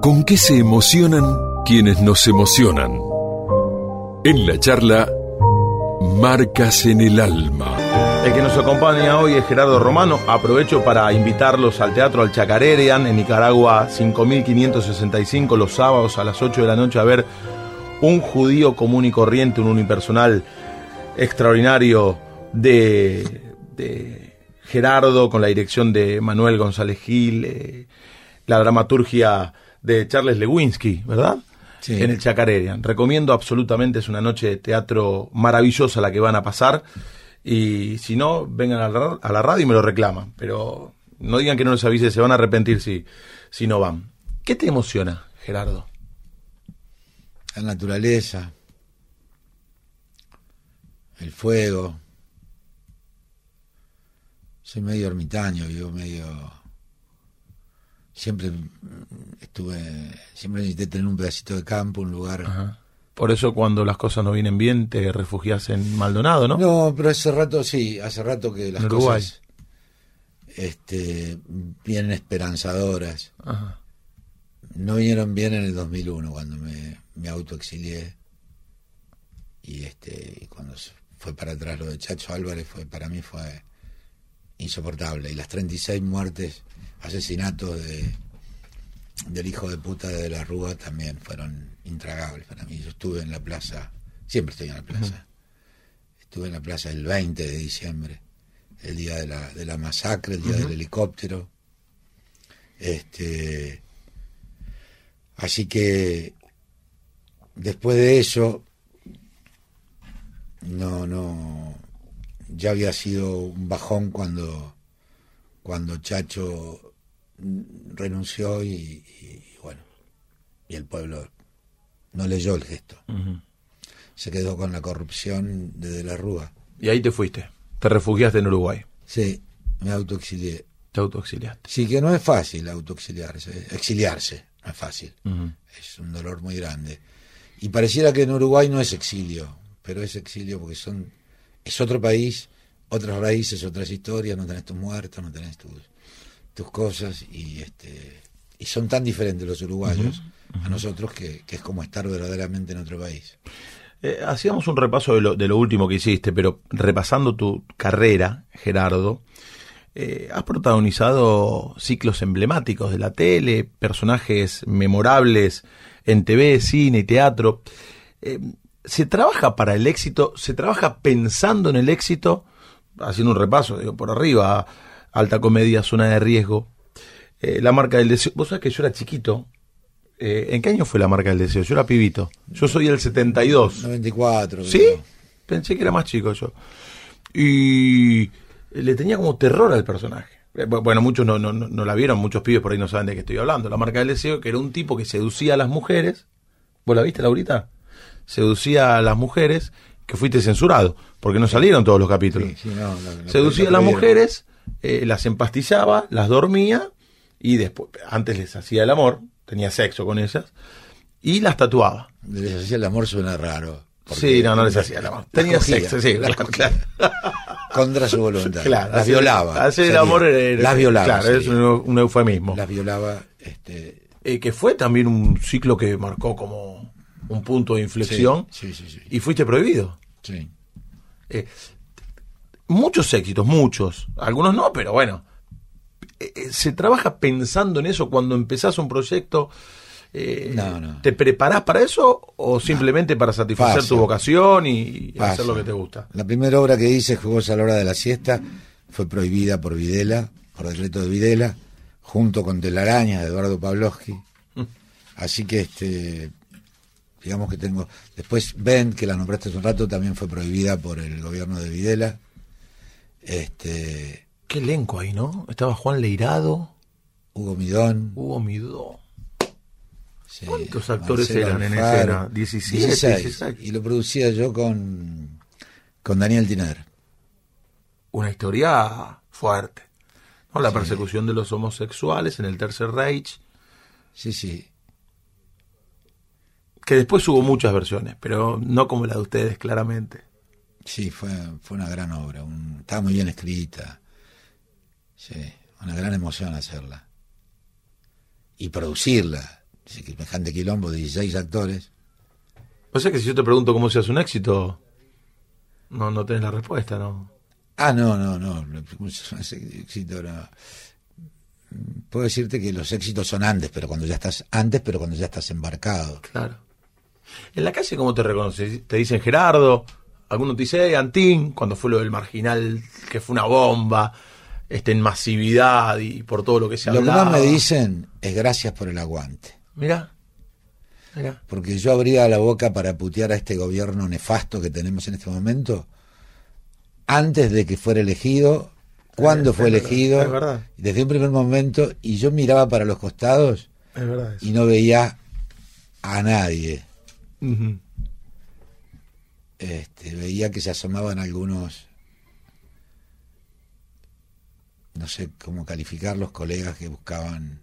¿Con qué se emocionan quienes nos emocionan? En la charla Marcas en el Alma. El que nos acompaña hoy es Gerardo Romano. Aprovecho para invitarlos al Teatro Al Chacarerian en Nicaragua 5565 los sábados a las 8 de la noche a ver un judío común y corriente, un unipersonal extraordinario de, de Gerardo con la dirección de Manuel González Gil, eh, la dramaturgia de Charles Lewinsky, ¿verdad? Sí. En el Chacarerian. Recomiendo absolutamente, es una noche de teatro maravillosa la que van a pasar. Y si no, vengan a la, a la radio y me lo reclaman. Pero no digan que no les avise, se van a arrepentir si, si no van. ¿Qué te emociona, Gerardo? La naturaleza, el fuego. Soy medio ermitaño, vivo medio... Siempre mm, estuve, siempre necesité tener un pedacito de campo, un lugar... Por eso cuando las cosas no vienen bien te refugias en Maldonado, ¿no? No, pero hace rato sí, hace rato que las cosas este, vienen esperanzadoras. Ajá. No vinieron bien en el 2001 cuando me, me autoexilié y este y cuando fue para atrás lo de Chacho Álvarez fue para mí fue insoportable y las 36 muertes, asesinatos de del hijo de puta de la Rúa también fueron intragables para mí. Yo estuve en la plaza, siempre estoy en la plaza. Estuve en la plaza el 20 de diciembre, el día de la, de la masacre, el día del helicóptero. Este, así que después de eso, no, no, ya había sido un bajón cuando, cuando Chacho renunció y, y, bueno, y el pueblo no leyó el gesto. Se quedó con la corrupción de De la Rúa. Y ahí te fuiste. Te refugiaste en Uruguay. Sí, me autoexilié. Te autoexiliaste. Sí, que no es fácil autoexiliarse, exiliarse, no es fácil. Es un dolor muy grande. Y pareciera que en Uruguay no es exilio, pero es exilio porque son es otro país, otras raíces, otras historias, no tenés tus muertos, no tenés tus, tus cosas y este y son tan diferentes los uruguayos a nosotros que, que es como estar verdaderamente en otro país. Eh, hacíamos un repaso de lo, de lo último que hiciste, pero repasando tu carrera, Gerardo, eh, has protagonizado ciclos emblemáticos de la tele, personajes memorables en TV, cine y teatro. Eh, ¿Se trabaja para el éxito? ¿Se trabaja pensando en el éxito? Haciendo un repaso, digo, por arriba, alta comedia, zona de riesgo, la marca del deseo. Vos sabés que yo era chiquito. Eh, ¿En qué año fue la marca del deseo? Yo era pibito. Yo soy el 72. 94. ¿Sí? creo. Pensé que era más chico yo. Y le tenía como terror al personaje. Eh, bu- Bueno, muchos no, no, no la vieron, muchos pibes por ahí no saben de qué estoy hablando. La marca del deseo, que era un tipo que seducía a las mujeres. ¿Vos la viste, Laurita? Seducía a las mujeres, que fuiste censurado, porque no salieron todos los capítulos. Sí, sí, no, lo- lo- Seducía a las mujeres, eh, las empastillaba, las dormía y después, antes les hacía el amor, tenía sexo con ellas y las tatuaba. Les hacía el amor suena raro. Sí, no, no les hacía el amor. Tenía cogía, sexo, sí, las claro. Contra su voluntad. Claro, las violaba. Hacer el amor era- Las violaba. Claro, es sería. un, un eufemismo. Las violaba. Este, Eh, que fue también un ciclo que marcó como un punto de inflexión Sí, sí, sí. sí. y fuiste prohibido. Sí. Eh, muchos éxitos, muchos. Algunos no, pero bueno. Eh, eh, ¿Se trabaja pensando en eso cuando empezás un proyecto? Eh, No, no. ¿Te preparás para eso o simplemente para satisfacer tu vocación y hacer lo que te gusta? La primera obra que hice, Jugosa a la hora de la siesta, fue prohibida por Videla, por decreto de Videla, junto con Telarañas de Eduardo Pavlovsky. Así que este digamos que tengo después Ben que la nombraste hace un rato también fue prohibida por el gobierno de Videla. Este Qué elenco ahí, ¿no? Estaba Juan Leirado, Hugo Midón, Hugo Midó. sí, ¿Cuántos actores Marcelo eran en escena? 17, 16. 16. Y lo producía yo con, con Daniel Tiner. Una historia fuerte. ¿no? La persecución de los homosexuales en el Tercer Reich, Sí, sí. que después hubo muchas versiones, pero no como la de ustedes, claramente. Sí, fue, fue una gran obra. un- estaba muy bien escrita. Sí, una gran emoción hacerla. Y producirla. Semejante quilombo de 16 actores. O sea que si yo te pregunto cómo se hace un éxito, no, no tenés la respuesta, ¿no? Ah, no, no, no. éxito no. Puedo decirte que los éxitos son antes, pero cuando ya estás antes, pero cuando ya estás embarcado. Claro. En la calle, ¿cómo te reconoces? Te dicen Gerardo, algunos te dicen "Eh, Antín, cuando fue lo del marginal, que fue una bomba, este, en masividad y por todo lo que se Lo que más me dicen es gracias por el aguante. Mira, mira. Porque yo abría la boca para putear a este gobierno nefasto que tenemos en este momento antes de que fuera elegido, cuando Es fue elegido, es verdad. desde un primer momento, y yo miraba para los costados Es verdad eso. y no veía a nadie. Este, veía que se asomaban algunos, no sé cómo calificar los colegas que buscaban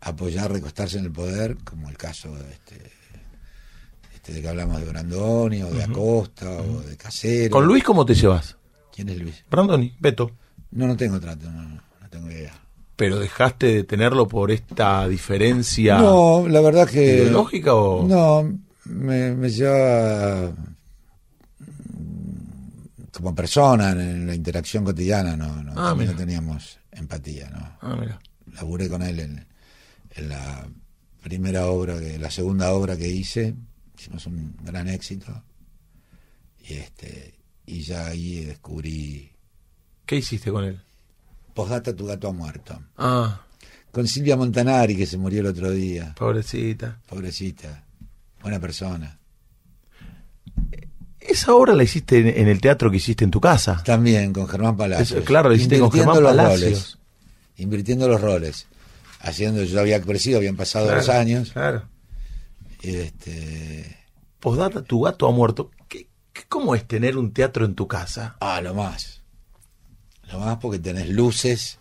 apoyar, recostarse en el poder, como el caso de este, este de que hablamos de Brandoni, o de Acosta, o de Casero. ¿Con Luis cómo te llevas? ¿Quién es Luis? Brandoni, Beto. No, no tengo trato, no, no, tengo idea. ¿Pero dejaste de tenerlo por esta diferencia No, la verdad que... ideológica o...? No, me, me llevaba como persona en la interacción cotidiana, no, no, Ah, no teníamos empatía, no. Ah, mira. Laburé con él en, en la primera obra, que, la segunda obra que hice, hicimos un gran éxito y este y ya ahí descubrí ¿Qué hiciste con él? Postdata tu gato ha muerto. Ah, Con Silvia Montanari que se murió el otro día, pobrecita. pobrecita, buena persona. Esa obra la hiciste en, en el teatro que hiciste en tu casa. También con Germán Palacios. Claro, lo hiciste con Germán los Palacios. roles, invirtiendo los roles. Haciendo, yo había crecido, habían pasado Claro, dos años. Claro. Y este, Postdata, tu gato ha muerto. ¿Qué, qué- cómo es tener un teatro en tu casa? ah, lo más. Lo más porque tenés luces,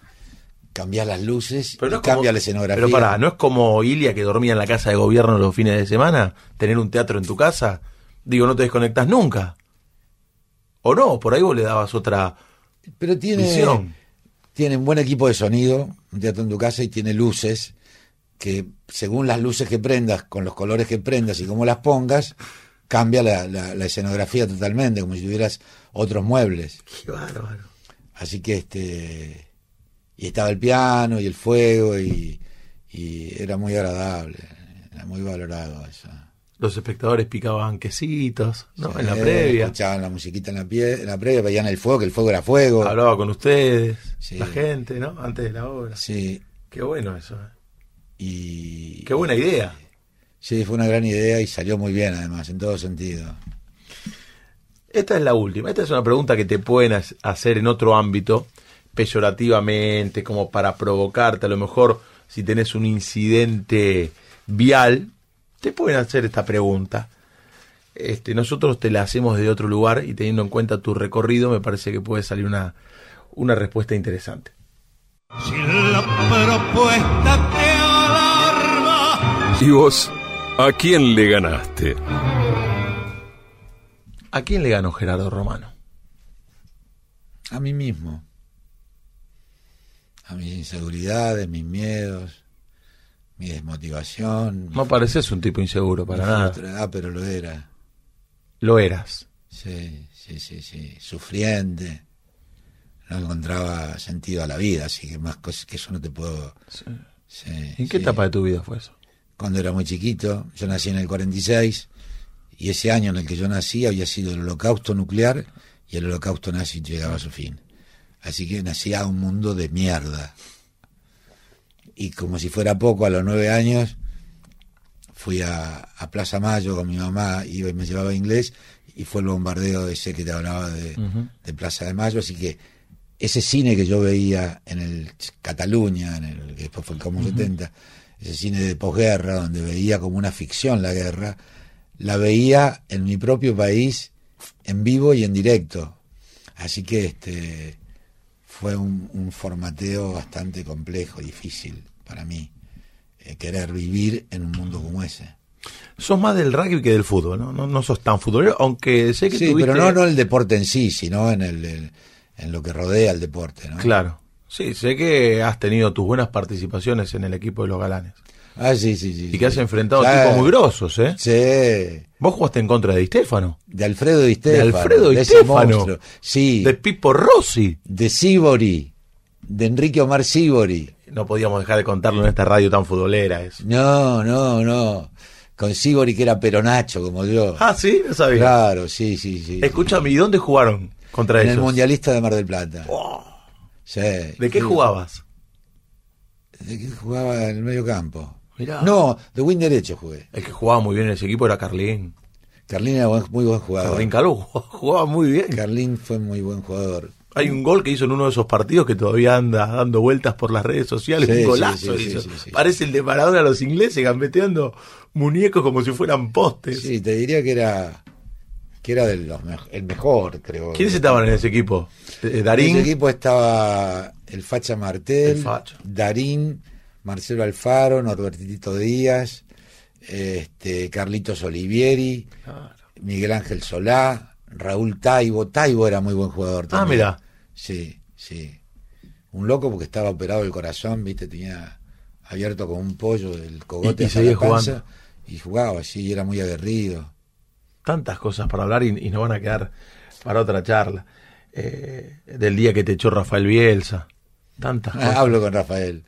cambiás las luces y no como- cambia la escenografía. Pero pará, ¿no es como Ilia que dormía en la casa de gobierno los fines de semana? Tener un teatro en tu casa. Digo, no te desconectas nunca. ¿O no? Por ahí vos le dabas otra Pero tiene, visión. tiene un buen equipo de sonido, un teatro en tu casa y tiene luces que según las luces que prendas, con los colores que prendas y cómo las pongas, cambia la, la- la escenografía totalmente, como si tuvieras otros muebles. Qué bárbaro. Así que este y estaba el piano y el fuego y, y era muy agradable, era muy valorado eso. Los espectadores picaban quesitos, ¿no? Sí, en la previa. Escuchaban la musiquita en la, pie, en la previa, veían el fuego, que el fuego era fuego. Hablaba con ustedes, Sí. la gente, ¿no? Antes de la obra. Sí, Qué bueno eso. ¿eh? y... Qué buena idea. Sí, fue una gran idea y salió muy bien además, en todo sentido. Esta es la última. Esta es una pregunta que te pueden ha- hacer en otro ámbito, peyorativamente, como para provocarte. A lo mejor, si tenés un incidente vial, te pueden hacer esta pregunta. Este, nosotros te la hacemos de otro lugar y teniendo en cuenta tu recorrido, me parece que puede salir una, una respuesta interesante. Si la propuesta te alarma, ¿Y vos? ¿A quién le ganaste? ¿A quién le ganó Gerardo Romano? A mí mismo. A mis inseguridades, mis miedos, mi desmotivación. No pareces un tipo inseguro para nada. Ah, pero lo era. Lo eras. Sí, sí, sí, sí. Sufriente. No encontraba sentido a la vida, así que más cosas que eso no te puedo. Sí, ¿En qué sí. etapa de tu vida fue eso? Cuando era muy chiquito, yo nací en el 46 y ese año en el que yo nací había sido el holocausto nuclear y el holocausto nazi llegaba a su fin. Así que nací a un mundo de mierda. Y como si fuera poco, a los nueve años fui a, a Plaza Mayo con mi mamá, iba y me llevaba inglés, y fue el bombardeo ese que te hablaba de, de Plaza de Mayo, así que ese cine que yo veía en el Cataluña, en el que después fue el Como 70, ese cine de posguerra, donde veía como una ficción la guerra, la veía en mi propio país en vivo y en directo. Así que este fue un, un formateo bastante complejo, difícil para mí, eh, querer vivir en un mundo como ese. Sos más del rugby que del fútbol, ¿no? No, no sos tan futbolero, aunque sé que Sí, tuviste... pero no, no el deporte en sí, sino en, el, el- en lo que rodea al deporte. ¿no? Claro. Sí, sé que has tenido tus buenas participaciones en el equipo de los galanes. Ah, sí, sí, sí. Y que has enfrentado Claro. tipos muy grosos, ¿eh? Sí. Vos jugaste en contra de Di Stefano, De Alfredo Di Stefano. Alfredo Di de Stefano. Sí. de De, Pipo Rossi. Sibori. De Enrique Omar Sibori. No podíamos dejar de contarlo en esta radio tan futbolera. Eso. No, no, no. Con Sibori que era peronacho como yo. Ah, sí, no sabía. Claro, sí, sí, sí. Escúchame, ¿y dónde jugaron contra En ellos? el Mundialista de Mar del Plata. Sí. ¿De qué Sí. jugabas? ¿De qué jugaba en el medio campo? Mirá. No, de win derecho jugué. El que jugaba muy bien en ese equipo era Carlín. Carlín era buen- muy buen jugador. Carlín Calú jugaba muy bien. Carlín fue muy buen jugador. Hay un gol que hizo en uno de esos partidos que todavía anda dando vueltas por las redes sociales. Sí, un golazo sí, sí, hizo. Parece el de Maradona a los ingleses gambeteando muñecos como si fueran postes. Sí, te diría que era que era del los el mejor, creo. ¿Quiénes estaban en ese equipo? Eh, En Darín. ese equipo estaba el Facha Martel, El Facha. Darín, Marcelo Alfaro, Norbertito Díaz, este, Carlitos Olivieri, Miguel Ángel Solá, Raúl Taibo. Taibo era muy buen jugador Ah, también. mira. Sí, sí. Un loco porque estaba operado el corazón, viste, tenía abierto como un pollo el cogote Y- y seguía jugando. Y jugaba, sí, y era muy aguerrido. Tantas cosas para hablar y, y nos van a quedar para otra charla. Eh, del día que te echó Rafael Bielsa. Tantas cosas. Ah, hablo con Rafael.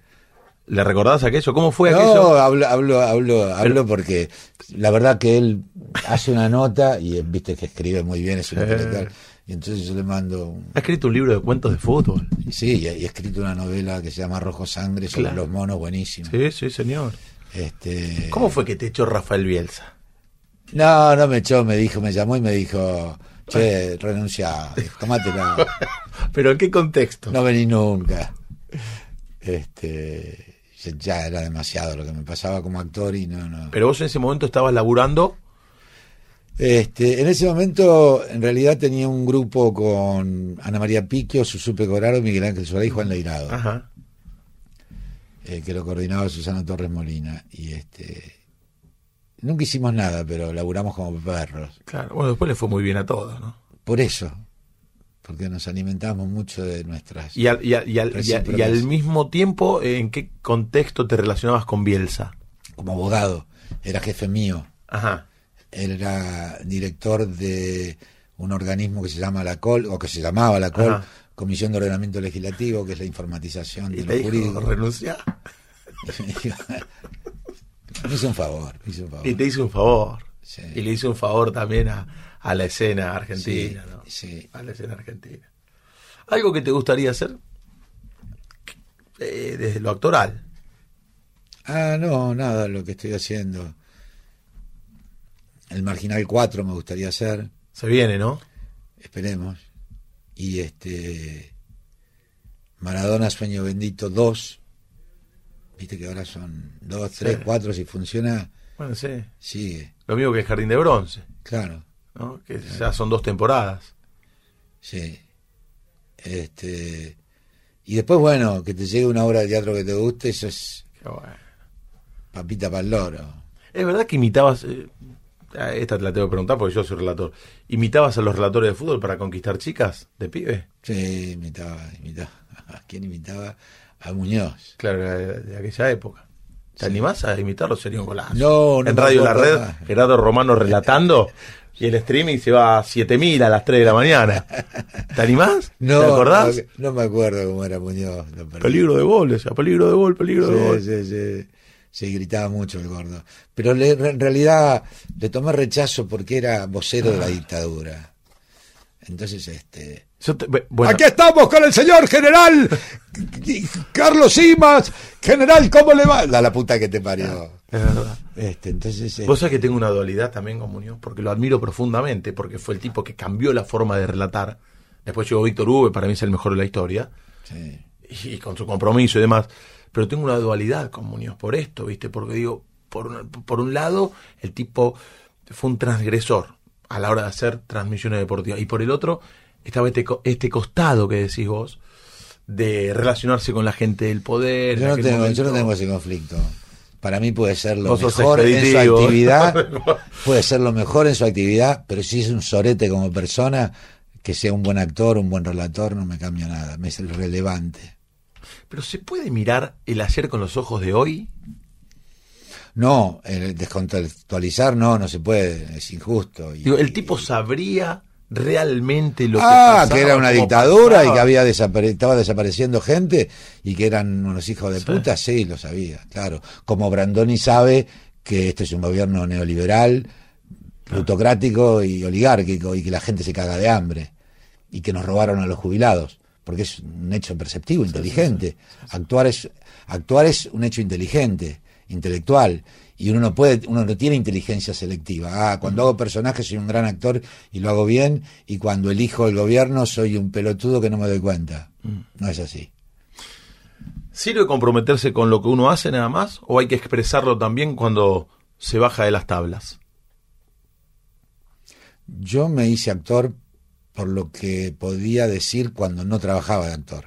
¿Le recordás aquello? ¿Cómo fue No, aquello? hablo, hablo, hablo, hablo porque la verdad que él hace una nota y viste que escribe muy bien, es un intelectual. Y entonces yo le mando, un- Ha escrito un libro de cuentos de fútbol. sí, y, he escrito una novela que se llama Rojo Sangre sobre Claro. los monos, buenísimo. Sí, sí, señor. Este, ¿Cómo fue que te echó Rafael Bielsa? No, no me echó, me dijo, me llamó y me dijo, che, renuncia, tomátela, ¿Pero en qué contexto? no vení nunca. Este, ya- era demasiado lo que me pasaba como actor y no, no. Pero vos en ese momento estabas laburando. Este, en ese momento, en realidad tenía un grupo con Ana María Piquio, Susupe Coraro, Miguel Ángel Solá y Juan Leirado, Ajá. eh, que lo coordinaba Susana Torres Molina. Y este, nunca hicimos nada, pero laburamos como perros. Claro. Bueno, después le fue muy bien a todos, ¿no? Por eso, porque nos alimentamos mucho de nuestras. Y al, y al- y al- y al- Recíprocas. y al mismo tiempo, ¿en qué contexto te relacionabas con Bielsa? Como abogado, era jefe mío. Ajá. Él era director de un organismo que se llama la COL, o que se llamaba la COL, Ajá. Comisión de Ordenamiento Legislativo, que es la informatización de te lo dijo, jurídico. renuncia. me hizo un favor, me hizo un favor. Y te hizo un favor. Sí. Y le hizo un favor también a, a la escena argentina, Sí, ¿no? sí. A la escena argentina. ¿Algo que te gustaría hacer? Eh, desde lo actoral. Ah, no, nada, lo que estoy haciendo. El Marginal 4 me gustaría hacer, Se viene, ¿no? esperemos. Y este. Maradona Sueño Bendito 2. Viste que ahora son 2, 3, Sí. 4, si funciona, Bueno, sí. sigue. Lo mismo que el Jardín de Bronce, Claro, ¿no? Que ya son dos temporadas. sí. Este. Y después, bueno, que te llegue una obra de teatro que te guste, eso es Qué bueno. papita para el loro. Es verdad que imitabas. eh, esta te la tengo que preguntar porque yo soy relator. ¿Imitabas a los relatores de fútbol para conquistar chicas de pibe? Sí, imitaba, imitaba. ¿A quién imitaba? A Muñoz. Claro, de, de aquella época. ¿Te animás a imitarlo? Sería un golazo. No, no En Radio La Red. Gerardo Romano relatando y el streaming se va a 7000 a las 3 de la mañana. ¿Te animás? No, ¿Te acordás? No, no me acuerdo cómo era Muñoz. Peligro de gol, decía, peligro de gol, peligro de gol. Sí, sí, sí. Sí, gritaba mucho el gordo. Pero le- en realidad le tomé rechazo porque era vocero de Ah. la dictadura. Entonces, este. Te- bueno, Aquí estamos con el señor general Carlos Simas. General, ¿cómo le va? La, la puta que te parió. Es verdad. Este, entonces, eh, Vos sabés que tengo una dualidad también con Muñoz, porque lo admiro profundamente, porque fue el tipo que cambió la forma de relatar. Después llegó Víctor Hugo, para mí es el mejor de la historia, sí. y con su compromiso y demás. Pero tengo una dualidad con Muñoz por esto, ¿viste? Porque digo, por un, por un lado, el tipo fue un transgresor a la hora de hacer transmisiones deportivas, y por el otro, estaba este, este costado que decís vos, de relacionarse con la gente del poder. yo, no tengo, yo no tengo ese conflicto. Para mí puede ser lo Vos mejor en su actividad, puede ser lo mejor en su actividad, pero si es un sorete como persona, que sea un buen actor, un buen relator, no me cambia nada, me es irrelevante. Pero ¿se puede mirar el ayer con los ojos de hoy? No, el descontextualizar no, no se puede, es injusto. Y- Digo, el tipo sabría realmente lo que ah, que era una dictadura y que había desapare- estaba desapareciendo gente y que eran unos hijos de Sí. puta, sí, lo sabía, claro. Como Brandoni sabe que este es un gobierno neoliberal, plutocrático y oligárquico y que la gente se caga de hambre y que nos robaron a los jubilados, porque es un hecho perceptivo, inteligente. Actuar es actuar es un hecho inteligente, intelectual y uno no puede uno no tiene inteligencia selectiva. Ah, cuando hago personajes soy un gran actor y lo hago bien y cuando elijo el gobierno soy un pelotudo que no me doy cuenta. No es así. ¿Sirve comprometerse con lo que uno hace nada más? ¿O hay que expresarlo también cuando se baja de las tablas? Yo me hice actor por lo que podía decir cuando no trabajaba de actor.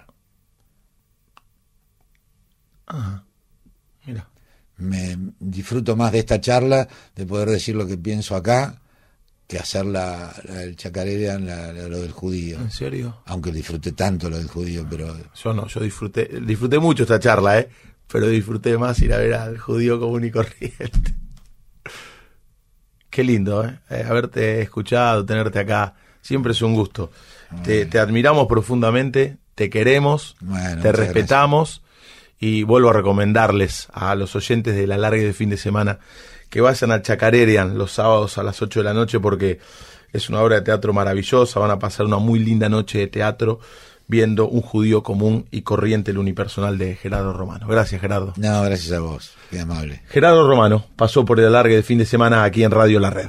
Mira. Me disfruto más de esta charla, de poder decir lo que pienso acá, que hacer la, la- el chacarerian, la- la- lo del judío. ¿En serio? Aunque disfruté tanto lo del judío, pero Yo no, yo disfruté, disfruté mucho esta charla, ¿eh? Pero disfruté más ir a ver al judío común y corriente. Qué lindo, ¿eh? Eh, Haberte escuchado, tenerte acá. Siempre es un gusto. Te, te admiramos profundamente, te queremos, Bueno, te respetamos y vuelvo a recomendarles a los oyentes de la larga de fin de semana que vayan al Chacarerian los sábados a las 8 de la noche porque es una obra de teatro maravillosa, van a pasar una muy linda noche de teatro viendo un judío común y corriente, el unipersonal de Gerardo Romano. Gracias, Gerardo. no, gracias a vos, qué amable. Gerardo Romano pasó por el alargue de fin de semana aquí en Radio La Red.